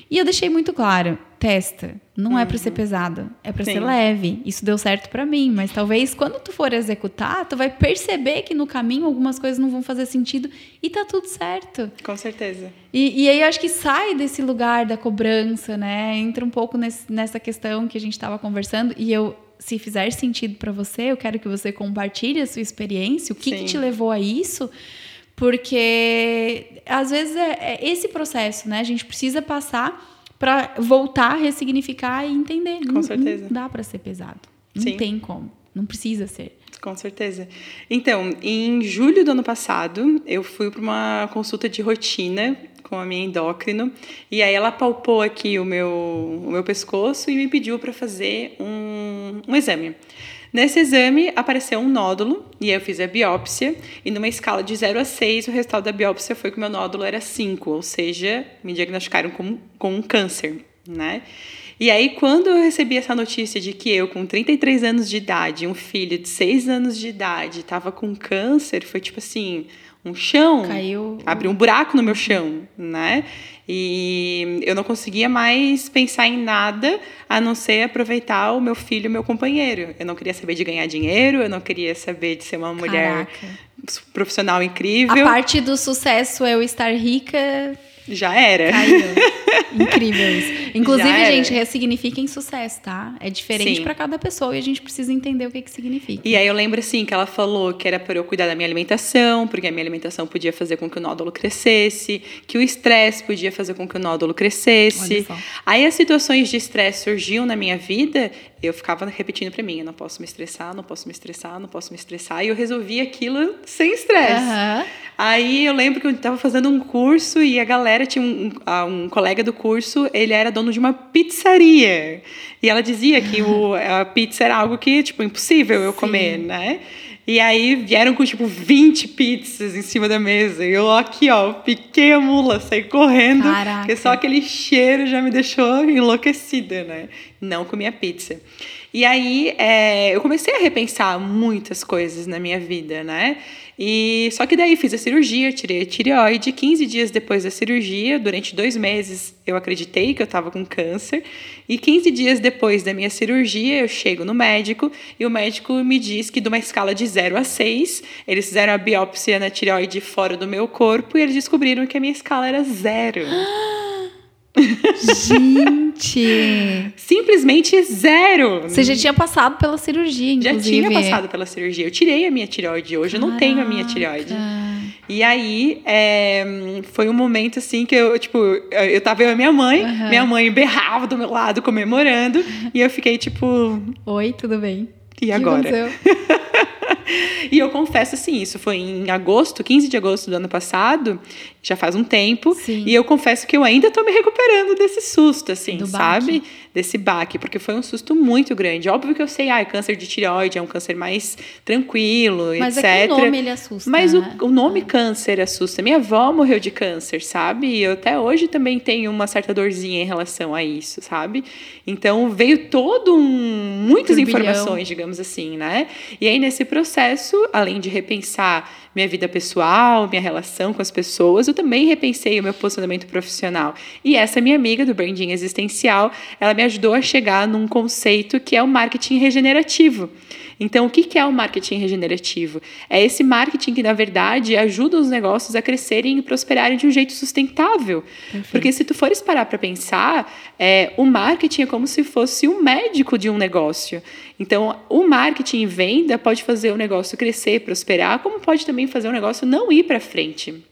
E eu deixei muito claro, testa, não é pra ser pesado, é pra ser leve. Isso deu certo pra mim, mas talvez quando tu for executar, tu vai perceber que no caminho algumas coisas não vão fazer sentido e tá tudo certo. Com certeza. E, e aí eu acho que sai desse lugar da cobrança, né? Entra um pouco nesse- nessa questão que a gente estava conversando e eu, se fizer sentido para você, eu quero que você compartilhe a sua experiência, o que, que te levou a isso, porque às vezes é, é esse processo, né? A gente precisa passar para voltar a ressignificar e entender. Com não, certeza. Não dá para ser pesado. Não Sim. tem como. Não precisa ser. Com certeza. Então, em julho do ano passado, eu fui para uma consulta de rotina com a minha endócrino e aí ela palpou aqui o meu, o meu pescoço e me pediu para fazer um, um exame. Nesse exame apareceu um nódulo e eu fiz a biópsia e numa escala de 0 a 6 o resultado da biópsia foi que o meu nódulo era 5, ou seja, me diagnosticaram com, com um câncer, né? E aí, quando eu recebi essa notícia de que eu, com 33 anos de idade, um filho de 6 anos de idade, estava com câncer, foi tipo assim, um chão. Caiu. Abriu um buraco no meu chão, né? E eu não conseguia mais pensar em nada a não ser aproveitar o meu filho o meu companheiro. Eu não queria saber de ganhar dinheiro, eu não queria saber de ser uma mulher Caraca. profissional A incrível. parte do sucesso é eu estar rica Já era. Caiu. Incrível isso. Inclusive, gente, ressignifiquem sucesso, tá? É diferente pra cada pessoa e a gente precisa entender o que que significa. E aí eu lembro assim que ela falou que era para eu cuidar da minha alimentação, porque a minha alimentação podia fazer com que o nódulo crescesse, que o estresse podia fazer com que o nódulo crescesse. Aí as situações de estresse surgiam na minha vida, eu ficava repetindo para mim, eu não posso me estressar, não posso me estressar, não posso me estressar, e eu resolvia aquilo sem estresse. Aham. Aí eu lembro que eu estava fazendo um curso e a galera tinha um, um colega do curso, ele era dono de uma pizzaria. E ela dizia que o, a pizza era algo que, tipo, impossível eu Sim. comer, né? E aí vieram com, tipo, 20 pizzas em cima da mesa. E eu aqui, ó, piquei a mula, saí correndo. Caraca. Porque só aquele cheiro já me deixou enlouquecida, né? Não comi a pizza. E aí é, eu comecei a repensar muitas coisas na minha vida, né? E só que daí fiz a cirurgia, tirei a tireoide. 15 dias depois da cirurgia, durante dois meses, eu acreditei que eu estava com câncer. E 15 dias depois da minha cirurgia, eu chego no médico e o médico me diz que de uma escala de 0 a 6, eles fizeram a biópsia na tireoide fora do meu corpo e eles descobriram que a minha escala era zero. Gente! Simplesmente zero. Você já tinha passado pela cirurgia, inclusive. Já tinha passado pela cirurgia. Eu tirei a minha tireoide. Hoje Caraca. eu não tenho a minha tireoide. E aí, é, foi um momento assim que eu, tipo, eu tava eu e minha mãe, uhum. minha mãe berrava do meu lado, comemorando, e eu fiquei tipo. Oi, tudo bem? E agora? e eu confesso assim, isso foi em agosto, 15 de agosto do ano passado, já faz um tempo, Sim. e eu confesso que eu ainda estou me recuperando desse susto, assim, do sabe? Baque. Desse baque, porque foi um susto muito grande. Óbvio que eu sei, ah, é câncer de tireoide, é um câncer mais tranquilo, Mas etc. Mas é o nome ele assusta, Mas né? o, o nome é. câncer assusta. Minha avó morreu de câncer, sabe? E eu até hoje também tenho uma certa dorzinha em relação a isso, sabe? Então veio todo um muitas Turbilhão. informações, digamos assim, né? E aí nesse processo, além de repensar minha vida pessoal, minha relação com as pessoas, eu também repensei o meu posicionamento profissional. E essa minha amiga do branding existencial, ela me ajudou a chegar num conceito que é o marketing regenerativo. Então, o que é o marketing regenerativo? É esse marketing que, na verdade, ajuda os negócios a crescerem e prosperarem de um jeito sustentável. Porque se tu fores parar para pensar, é, o marketing é como se fosse um médico de um negócio. Então, o marketing e venda pode fazer o negócio crescer, prosperar, como pode também fazer o negócio não ir para frente.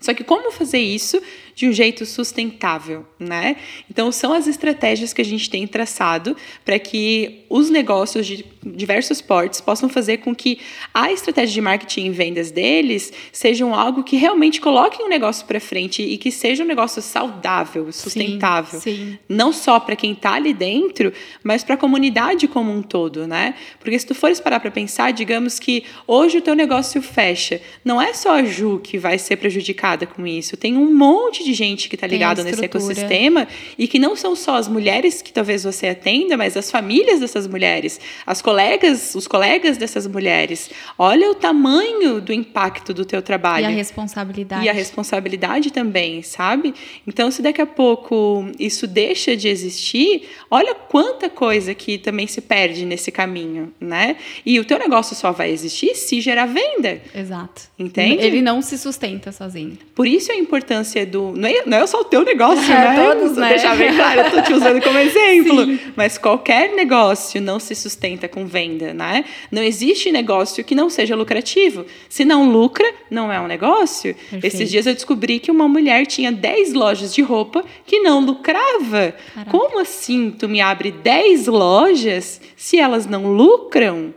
Só que como fazer isso de um jeito sustentável, né? Então são as estratégias que a gente tem traçado para que os negócios de diversos portes possam fazer com que a estratégia de marketing e vendas deles sejam algo que realmente coloquem o um negócio para frente e que seja um negócio saudável, sustentável, sim, sim. não só para quem está ali dentro, mas para a comunidade como um todo, né? Porque se tu fores parar para pensar, digamos que hoje o teu negócio fecha, não é só a Ju que vai ser prejudicada com isso, tem um monte de de gente que está ligado nesse ecossistema e que não são só as mulheres que talvez você atenda, mas as famílias dessas mulheres, as colegas, os colegas dessas mulheres. Olha o tamanho do impacto do teu trabalho. E a responsabilidade. E a responsabilidade também, sabe? Então, se daqui a pouco isso deixa de existir, olha quanta coisa que também se perde nesse caminho, né? E o teu negócio só vai existir se gerar venda. Exato. Entende? Ele não se sustenta sozinho. Por isso a importância do não é, não é só o teu negócio, é, né? Todos, né? Deixar bem claro, eu tô te usando como exemplo. Sim. Mas qualquer negócio não se sustenta com venda, né? Não existe negócio que não seja lucrativo. Se não lucra, não é um negócio. Perfeito. Esses dias eu descobri que uma mulher tinha 10 lojas de roupa que não lucrava. Caraca. Como assim tu me abre 10 lojas se elas não lucram?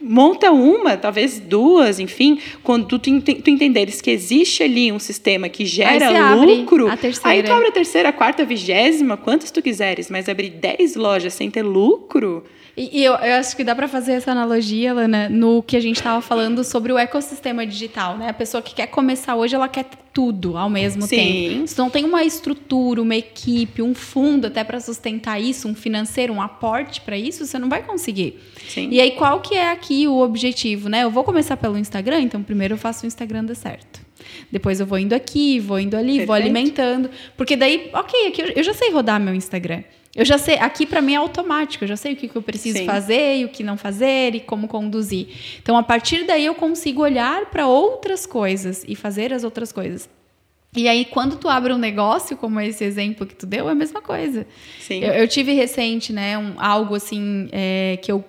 Monta uma, talvez duas, enfim, quando tu, tu, tu entenderes que existe ali um sistema que gera lucro, aí tu abre a terceira, a quarta, a vigésima, quantas tu quiseres, mas abrir 10 lojas sem ter lucro, e, e eu, eu, acho que dá para fazer essa analogia, Lana, no que a gente estava falando sobre o ecossistema digital, né? A pessoa que quer começar hoje, ela quer tudo ao mesmo Sim. tempo. Se não tem uma estrutura, uma equipe, um fundo até para sustentar isso, um financeiro, um aporte para isso, você não vai conseguir. Sim. E aí, qual que é aqui o objetivo, né? Eu vou começar pelo Instagram, então primeiro eu faço o Instagram dar certo. Depois eu vou indo aqui, vou indo ali, Perfeito. vou alimentando. Porque daí, ok, aqui eu já sei rodar meu Instagram. Eu já sei, aqui para mim é automático, eu já sei o que, que eu preciso Sim. fazer e o que não fazer e como conduzir. Então, a partir daí, eu consigo olhar para outras coisas e fazer as outras coisas. E aí, quando tu abre um negócio, como esse exemplo que tu deu, é a mesma coisa. Sim. Eu, eu tive recente, né, um, algo assim, é, que eu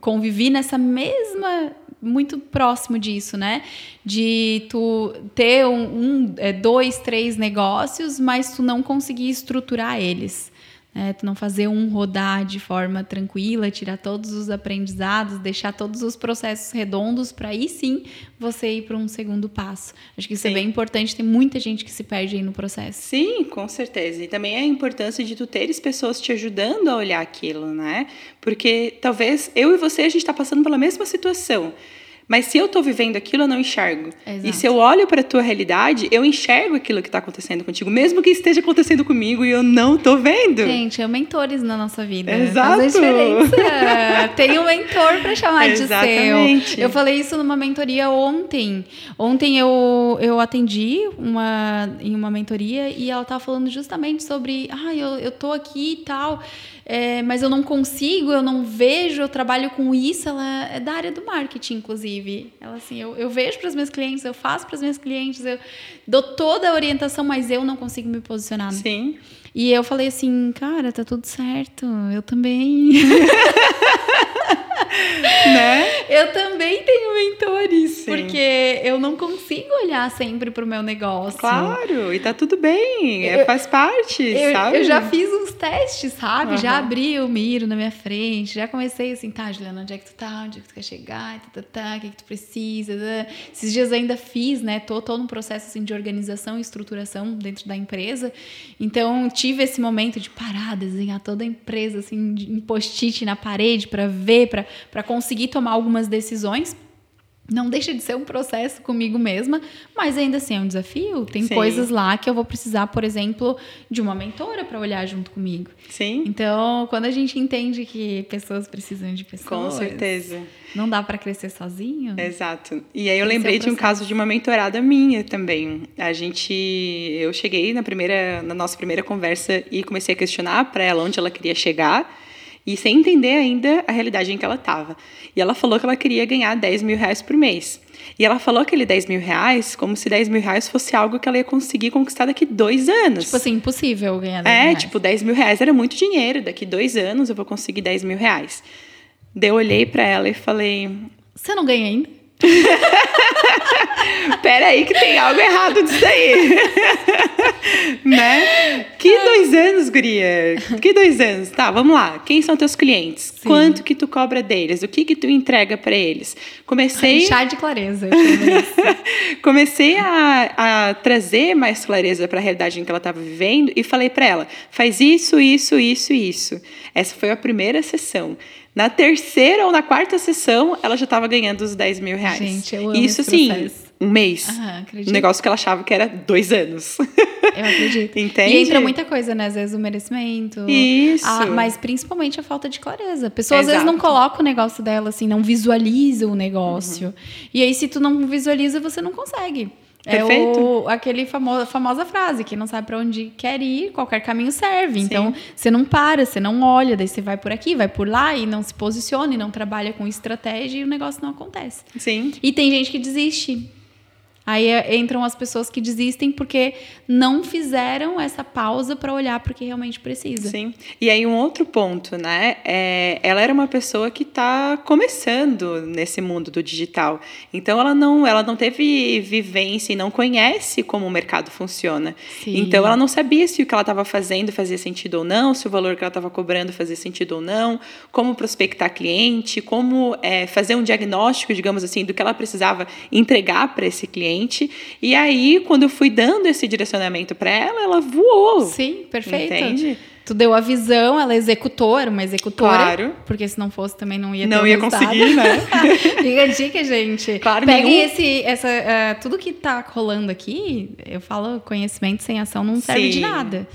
convivi nessa mesma muito próximo disso, né? De tu ter um, um, é, dois, três negócios, mas tu não conseguir estruturar eles. É, tu não fazer um rodar de forma tranquila, tirar todos os aprendizados, deixar todos os processos redondos para aí sim você ir para um segundo passo. Acho que isso é sim. é bem importante, tem muita gente que se perde aí no processo. Sim, com certeza. E também a importância de tu teres pessoas te ajudando a olhar aquilo, né? Porque talvez eu e você a gente está passando pela mesma situação Mas se eu estou vivendo aquilo, eu não enxergo. Exato. E se eu olho para a tua realidade, eu enxergo aquilo que está acontecendo contigo, mesmo que esteja acontecendo comigo e eu não estou vendo. Gente, é mentores na nossa vida. Exato. Faz a diferença. Tem um mentor para chamar Exatamente. de seu. Eu falei isso numa mentoria ontem. Ontem eu, eu atendi uma, em uma mentoria e ela estava falando justamente sobre, ah, eu, eu tô aqui e tal é, mas eu não consigo, eu não vejo, eu trabalho com isso. Ela é da área do marketing, inclusive. Ela assim, eu, eu vejo para os meus clientes, eu faço para os meus clientes, eu dou toda a orientação, mas eu não consigo me posicionar. Sim. E eu falei assim, cara, tá tudo certo, eu também. né? Eu também tenho mentores, Sim. porque eu não consigo olhar sempre pro meu negócio. Claro, e tá tudo bem, é, eu, faz parte, eu, sabe? Eu já fiz uns testes, sabe? Uhum. Já abri o Miro na minha frente, já comecei assim, tá, Juliana, onde é que tu tá? Onde é que tu quer chegar? Tá, tá, tá, o que, é que tu precisa? Tá. Esses dias eu ainda fiz, né? Tô, tô num processo assim, de organização e estruturação dentro da empresa. Então, tive esse momento de parar, desenhar toda a empresa, assim, em post-it na parede para ver, para para conseguir tomar algumas decisões. Não deixa de ser um processo comigo mesma, mas ainda assim é um desafio. Tem Sim. coisas lá que eu vou precisar, por exemplo, de uma mentora para olhar junto comigo. Sim. Então, quando a gente entende que pessoas precisam de pessoas. Com certeza. Não dá para crescer sozinho. Exato. E aí eu lembrei de um caso de uma mentorada minha também. A gente, eu cheguei na primeira, na nossa primeira conversa e comecei a questionar para ela onde ela queria chegar e sem entender ainda a realidade em que ela estava. E ela falou que ela queria ganhar 10 mil reais por mês. E ela falou aquele 10 mil reais como se 10 mil reais fosse algo que ela ia conseguir conquistar daqui dois anos. Tipo assim, impossível ganhar 10 É, mil tipo, 10 mil reais era muito dinheiro. Daqui dois anos eu vou conseguir 10 mil reais. Daí eu olhei para ela e falei... Você não ganha ainda? Pera aí que tem algo errado disso aí. né? Que dois anos, guria? Que dois anos? Tá, vamos lá. Quem são teus clientes? Sim. Quanto que tu cobra deles? O que que tu entrega para eles? Comecei... Chá de clareza. Comecei a, a trazer mais clareza para a realidade em que ela estava vivendo e falei para ela, faz isso, isso, isso, isso. Essa foi a primeira sessão. Na terceira ou na quarta sessão, ela já estava ganhando os 10 mil reais. Gente, eu amo Isso, assim, um mês. Aham, um negócio que ela achava que era dois anos. Eu acredito. Entende? E entra muita coisa, né? Às vezes o merecimento. Isso. A, mas principalmente a falta de clareza. A pessoa Exato. às vezes não coloca o negócio dela, assim, não visualiza o negócio. Uhum. E aí, se tu não visualiza, você não consegue. Perfeito. É o, aquele famoso, famosa frase, que não sabe para onde quer ir, qualquer caminho serve. Sim. Então, você não para, você não olha, daí você vai por aqui, vai por lá e não se posiciona e não trabalha com estratégia e o negócio não acontece. Sim. E tem gente que desiste. Aí é, entram as pessoas que desistem porque não fizeram essa pausa para olhar para o que realmente precisa. Sim. E aí um outro ponto, né? É, ela era uma pessoa que está começando nesse mundo do digital. Então ela não, ela não teve vivência e não conhece como o mercado funciona. Sim. Então ela não sabia se o que ela estava fazendo fazia sentido ou não, se o valor que ela estava cobrando fazia sentido ou não, como prospectar cliente, como é, fazer um diagnóstico, digamos assim, do que ela precisava entregar para esse cliente cliente. E aí, quando eu fui dando esse direcionamento para ela, ela voou. Sim, perfeito. Entende? Tu deu a visão, ela executou, era uma executora. Claro. Porque se não fosse também não ia ter Não ia resultado. conseguir, né? Fica a dica, gente. Claro, Peguem nenhum... esse, essa, uh, tudo que tá rolando aqui, eu falo conhecimento sem ação não serve Sim. de nada.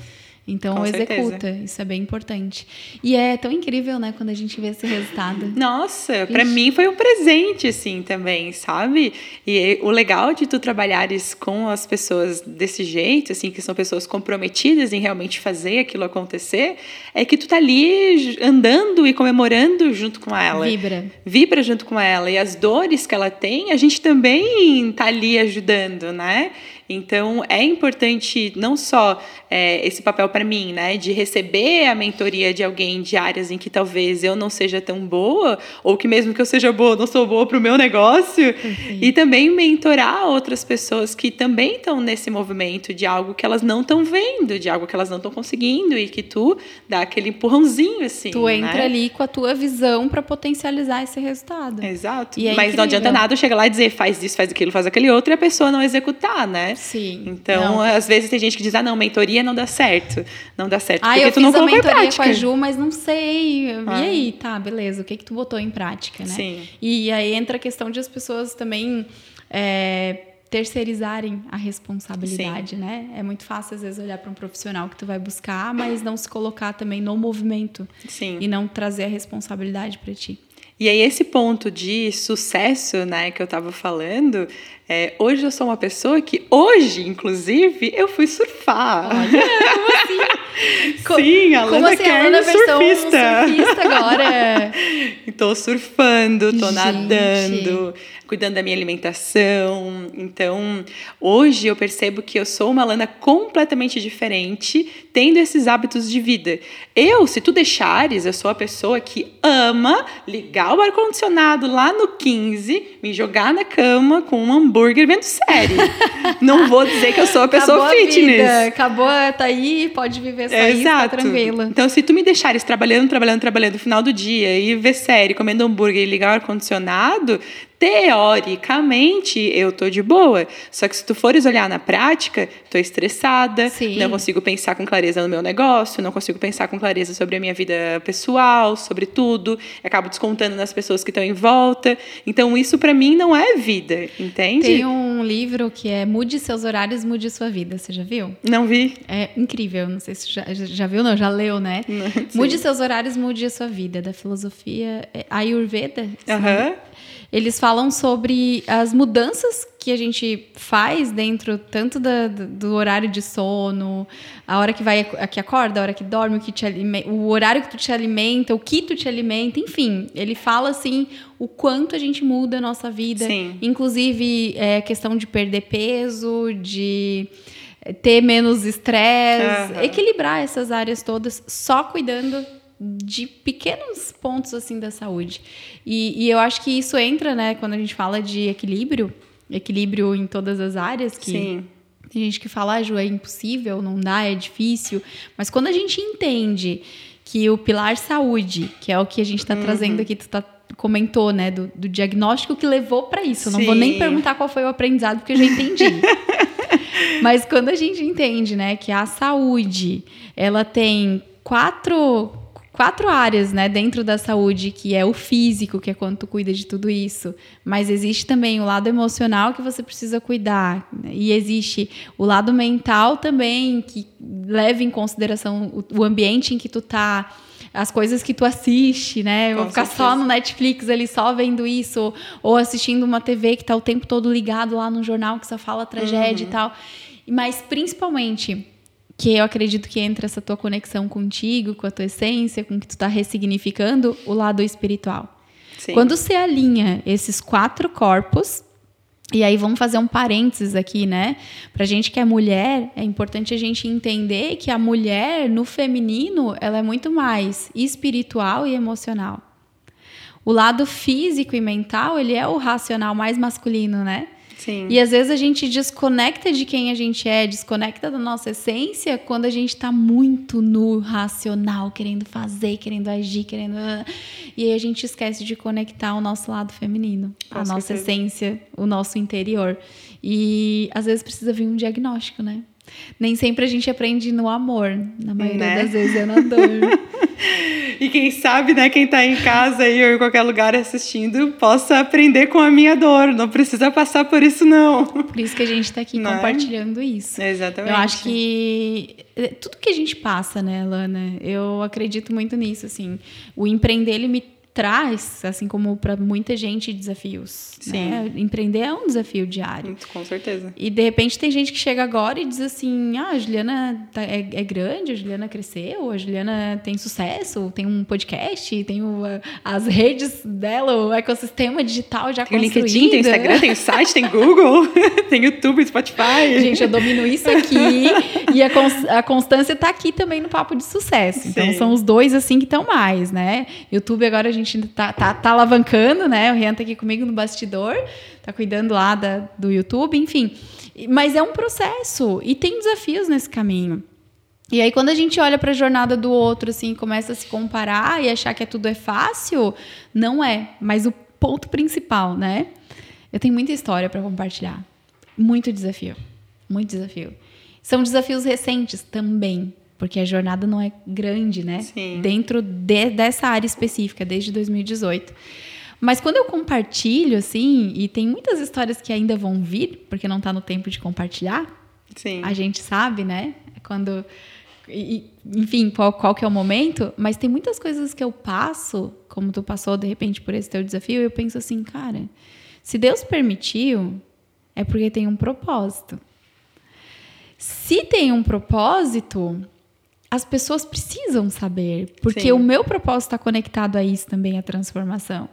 Então Com executa, certeza. isso é bem importante. E é tão incrível, né, quando a gente vê esse resultado. Nossa, para mim foi um presente assim também, sabe? E o legal de tu trabalhares com as pessoas desse jeito, assim, que são pessoas comprometidas em realmente fazer aquilo acontecer, é que tu tá ali andando e comemorando junto com ela. Vibra. Vibra junto com ela e as dores que ela tem, a gente também tá ali ajudando, né? Então, é importante não só é, esse papel para mim, né, de receber a mentoria de alguém de áreas em que talvez eu não seja tão boa, ou que mesmo que eu seja boa, não sou boa para o meu negócio, Uhum. e também mentorar outras pessoas que também estão nesse movimento de algo que elas não estão vendo, de algo que elas não estão conseguindo, e que tu dá aquele empurrãozinho assim. Tu entra né? ali com a tua visão para potencializar esse resultado. Exato. É Mas não incrível. adianta nada eu chegar lá e dizer faz isso, faz aquilo, faz aquele outro e a pessoa não executar, né? Sim. Então, não. às vezes tem gente que diz: "Ah, não, mentoria não dá certo". Não dá certo ah, porque eu tu não colocou em prática. com a Ju, mas não sei. Ah. E aí, tá, beleza. O que que tu botou em prática, né? Sim. E aí entra a questão de as pessoas também é, terceirizarem a responsabilidade, Sim. né? É muito fácil às vezes olhar para um profissional que tu vai buscar, mas não se colocar também no movimento Sim. e não trazer a responsabilidade para ti. E aí esse ponto de sucesso, né, que eu estava falando, é, hoje eu sou uma pessoa que hoje, inclusive, eu fui surfar. Olha, como assim? Sim, a Lana assim, Kern a surfista. surfista agora. Estou surfando, estou nadando, cuidando da minha alimentação. Então, hoje eu percebo que eu sou uma Lana completamente diferente, tendo esses hábitos de vida. Eu, se tu deixares, eu sou a pessoa que ama ligar o ar-condicionado lá no 15, me jogar na cama com um hambúrguer vendo série. Não vou dizer que eu sou a pessoa Acabou fitness. A vida. Acabou, tá aí, pode viver só é, isso, tá tranquila. Então, se tu me deixares trabalhando, trabalhando, trabalhando no final do dia e ver série, comendo hambúrguer e ligar o ar-condicionado, teoricamente eu tô de boa. Só que se tu fores olhar na prática, tô estressada, Sim. não consigo pensar com clareza no meu negócio, não consigo pensar com clareza sobre a minha vida pessoal, sobre tudo, acabo descontando nas pessoas que estão em volta. Então isso para mim não é vida, entende? Tem um livro que é Mude seus horários, mude sua vida. Você já viu? Não vi. É incrível, não sei se já, já viu, não, já leu, né? Não, mude seus horários, mude a sua vida, da filosofia é Ayurveda. Aham. Uhum eles falam sobre as mudanças que a gente faz dentro tanto da, do horário de sono, a hora que vai que acorda, a hora que dorme, o, que te alimenta, o horário que tu te alimenta, o que tu te alimenta, enfim, ele fala assim o quanto a gente muda a nossa vida, Sim. inclusive é, questão de perder peso, de ter menos estresse, uhum. equilibrar essas áreas todas só cuidando de pequenos pontos assim da saúde. E, e, eu acho que isso entra, né, quando a gente fala de equilíbrio, equilíbrio em todas as áreas, que Sim. tem gente que fala, ah, Ju, é impossível, não dá, é difícil. Mas quando a gente entende que o pilar saúde, que é o que a gente está uhum. trazendo aqui, tu tá, comentou, né, do, do diagnóstico que levou para isso. Eu não vou nem perguntar qual foi o aprendizado, porque eu já entendi. Mas quando a gente entende, né, que a saúde, ela tem quatro quatro áreas, né, dentro da saúde, que é o físico, que é quando tu cuida de tudo isso, mas existe também o lado emocional que você precisa cuidar, né? e existe o lado mental também, que leva em consideração o, o ambiente em que tu tá, as coisas que tu assiste, né? Eu vou ficar certeza. só no Netflix ali, só vendo isso, ou assistindo uma TV que tá o tempo todo ligado lá no jornal que só fala tragédia uhum. e tal. Mas principalmente que eu acredito que entra essa tua conexão contigo, com a tua essência, com o que tu está ressignificando, o lado espiritual. Sim. Quando você alinha esses quatro corpos, e aí vamos fazer um parênteses aqui, né? Pra gente que é mulher, é importante a gente entender que a mulher no feminino, ela é muito mais espiritual e emocional. O lado físico e mental, ele é o racional mais masculino, né? Sim. E às vezes a gente desconecta de quem a gente é, desconecta da nossa essência quando a gente está muito no racional, querendo fazer, querendo agir, querendo. E aí a gente esquece de conectar o nosso lado feminino, Com a certeza. nossa essência, o nosso interior. E às vezes precisa vir um diagnóstico, né? Nem sempre a gente aprende no amor, na maioria né? das vezes é na dor. e quem sabe, né, quem está em casa aí ou em qualquer lugar assistindo, possa aprender com a minha dor. Não precisa passar por isso, não. Por isso que a gente está aqui não é? compartilhando isso. Exatamente. Eu acho que é, tudo que a gente passa, né, Lana, eu acredito muito nisso, assim. O empreender, ele me traz, assim como para muita gente, desafios. Sim. Né? Empreender é um desafio diário. Com certeza. E de repente tem gente que chega agora e diz assim: ah, a Juliana tá, é, é, grande, a Juliana cresceu, a Juliana tem sucesso, tem um podcast, tem o, as redes dela, o ecossistema digital já tem construído. Tem LinkedIn, tem Instagram, tem o site, tem Google, tem YouTube, Spotify. Gente, eu domino isso aqui e a, cons a constância está aqui também no Papo de Sucesso. Então Sim. são os dois assim que estão mais, né? YouTube agora a gente gente tá, tá, tá alavancando, né? O Rian tá aqui comigo no bastidor, tá cuidando lá da, do YouTube, enfim. Mas é um processo e tem desafios nesse caminho. E aí, quando a gente olha para a jornada do outro, assim, começa a se comparar e achar que é tudo é fácil, não é. Mas o ponto principal, né? Eu tenho muita história para compartilhar, muito desafio. Muito desafio. São desafios recentes também, porque a jornada não é grande, né? Sim. Dentro de, dessa área específica, desde 2018. Mas quando eu compartilho, assim, e tem muitas histórias que ainda vão vir, porque não está no tempo de compartilhar, Sim. a gente sabe, né? Quando. e- enfim, qual, qual que é o momento, mas tem muitas coisas que eu passo, como tu passou de repente por esse teu desafio, e eu penso assim, cara, se Deus permitiu, é porque tem um propósito. Se tem um propósito, as pessoas precisam saber, porque Sim. o meu propósito está conectado a isso também, a transformação.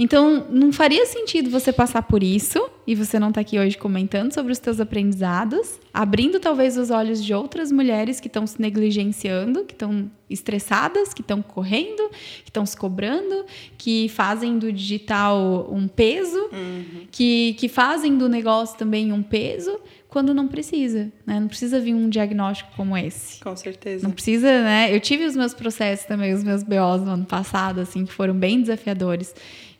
Então, não faria sentido você passar por isso e você não estar aqui hoje comentando sobre os teus aprendizados, abrindo talvez os olhos de outras mulheres que estão se negligenciando, que estão estressadas, que estão correndo, que estão se cobrando, que fazem do digital um peso, que, que fazem do negócio também um peso, quando não precisa, né? Não precisa vir um diagnóstico como esse. Com certeza. Não precisa, né? Eu tive os meus processos também, os meus BOs no ano passado, assim, que foram bem desafiadores.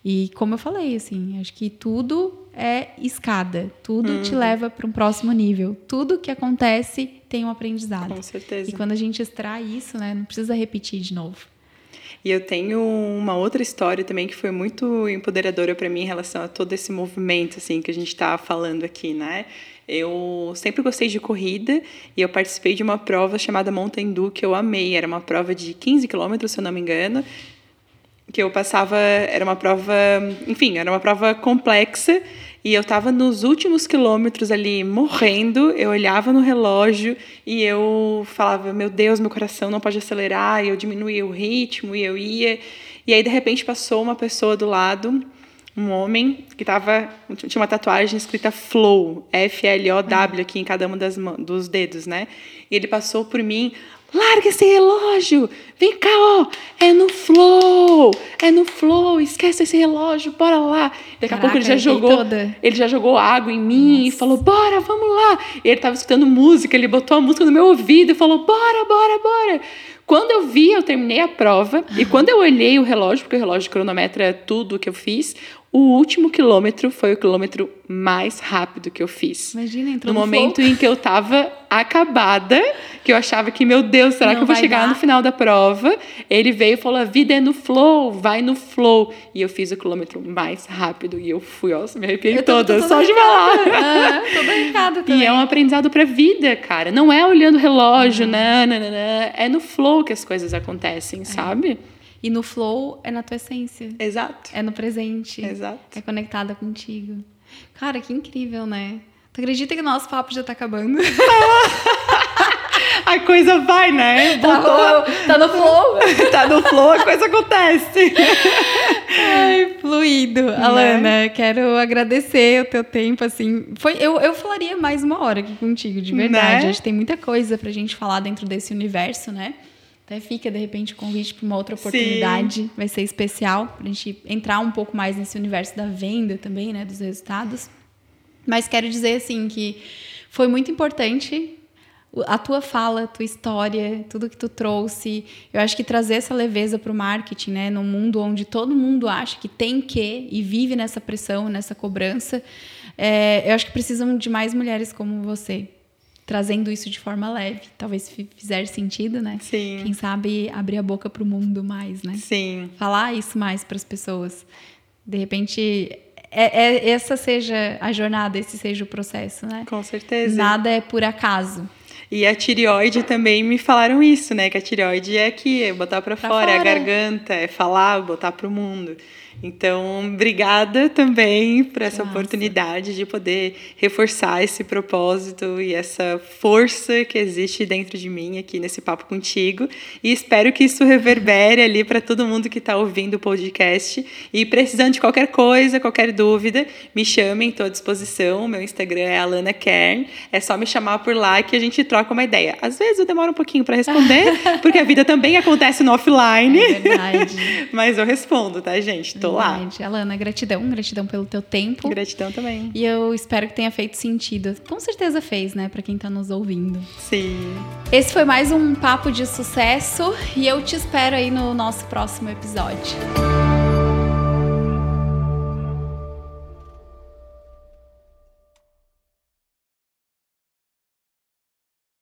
E como eu falei, assim, acho que tudo é escada, tudo te leva para um próximo nível. Tudo que acontece tem um aprendizado. Com certeza. E quando a gente extrai isso, né, não precisa repetir de novo. E eu tenho uma outra história também que foi muito empoderadora para mim em relação a todo esse movimento assim que a gente está falando aqui, né? Eu sempre gostei de corrida e eu participei de uma prova chamada Mountain que eu amei. Era uma prova de 15 quilômetros, se eu não me engano, que eu passava, era uma prova, enfim, era uma prova complexa e eu estava nos últimos quilômetros ali morrendo, eu olhava no relógio e eu falava, meu Deus, meu coração não pode acelerar, e eu diminuía o ritmo e eu ia, e aí de repente passou uma pessoa do lado, um homem que tava, tinha uma tatuagem escrita Flow, F-L-O-W aqui em cada uma das dos dedos, né? E ele passou por mim, larga esse relógio, vem cá, ó, é no Flow, é no Flow, esquece esse relógio, bora lá. Daqui a Caraca, pouco ele já jogou, toda. ele já jogou água em mim e falou, bora, vamos lá. E ele tava escutando música, ele botou a música no meu ouvido e falou, bora, bora, bora. Quando eu vi, eu terminei a prova. E quando eu olhei o relógio, porque o relógio cronometra tudo que eu fiz, o último quilômetro foi o quilômetro mais rápido que eu fiz. Imagina, entrou No no momento flow. em que eu tava acabada, que eu achava que, meu Deus, será Não que eu vou chegar dar? no final da prova? Ele veio e falou: a vida é no flow, vai no flow. E eu fiz o quilômetro mais rápido e eu fui, ó, me arrepiei Eu tô- toda, tô só de falar. Ah, toda arrepiada E também. é um aprendizado pra vida, cara. Não é olhando o relógio, Uhum. não. É no flow que as coisas acontecem, sabe? E no flow é na tua essência. Exato. É no presente. Exato. É conectada contigo. Cara, que incrível, né? Tu acredita que o nosso papo já tá acabando? A coisa vai, né? Tá, Botou, tá no flow? tá no flow, a coisa acontece. Ai, fluido. Alana, quero agradecer o teu tempo, assim. Foi, eu, eu falaria mais uma hora aqui contigo, de verdade. Né? Acho que tem muita coisa pra gente falar dentro desse universo, né? Até fica, de repente, o convite para uma outra Sim. oportunidade. Vai ser especial pra gente entrar um pouco mais nesse universo da venda também, né? Dos resultados. Mas quero dizer, assim, que foi muito importante a tua fala, a tua história, tudo que tu trouxe. Eu acho que trazer essa leveza para o marketing, né? Num mundo onde todo mundo acha que tem que e vive nessa pressão, nessa cobrança. é, eu acho que precisam de mais mulheres como você. Trazendo isso de forma leve. Talvez fi- fizer sentido, né? Sim. Quem sabe abrir a boca para o mundo mais, né? Sim. falar isso mais para as pessoas. De repente, é, é- essa seja a jornada, esse seja o processo, né? Com certeza. Nada é por acaso. E a tireoide também me falaram isso, né? Que a tireoide é aqui, é botar pra, Pra fora, é a fora. garganta, é falar, botar pro mundo. Então, obrigada também por essa Massa. oportunidade de poder reforçar esse propósito e essa força que existe dentro de mim aqui nesse papo contigo. E espero que isso reverbere ali para todo mundo que está ouvindo o podcast. E precisando de qualquer coisa, qualquer dúvida, me chamem, estou à disposição. Meu Instagram é Alana Kern. É só me chamar por lá que a gente troca uma ideia. Às vezes eu demoro um pouquinho para responder, porque a vida também acontece no offline. É verdade. Mas eu respondo, tá, gente? Tô lá. verdade. Alana, gratidão, gratidão pelo teu tempo. Gratidão também. E eu espero que tenha feito sentido. Com certeza fez, né, para quem tá nos ouvindo. Sim. Esse foi mais um papo de sucesso e eu te espero aí no nosso próximo episódio.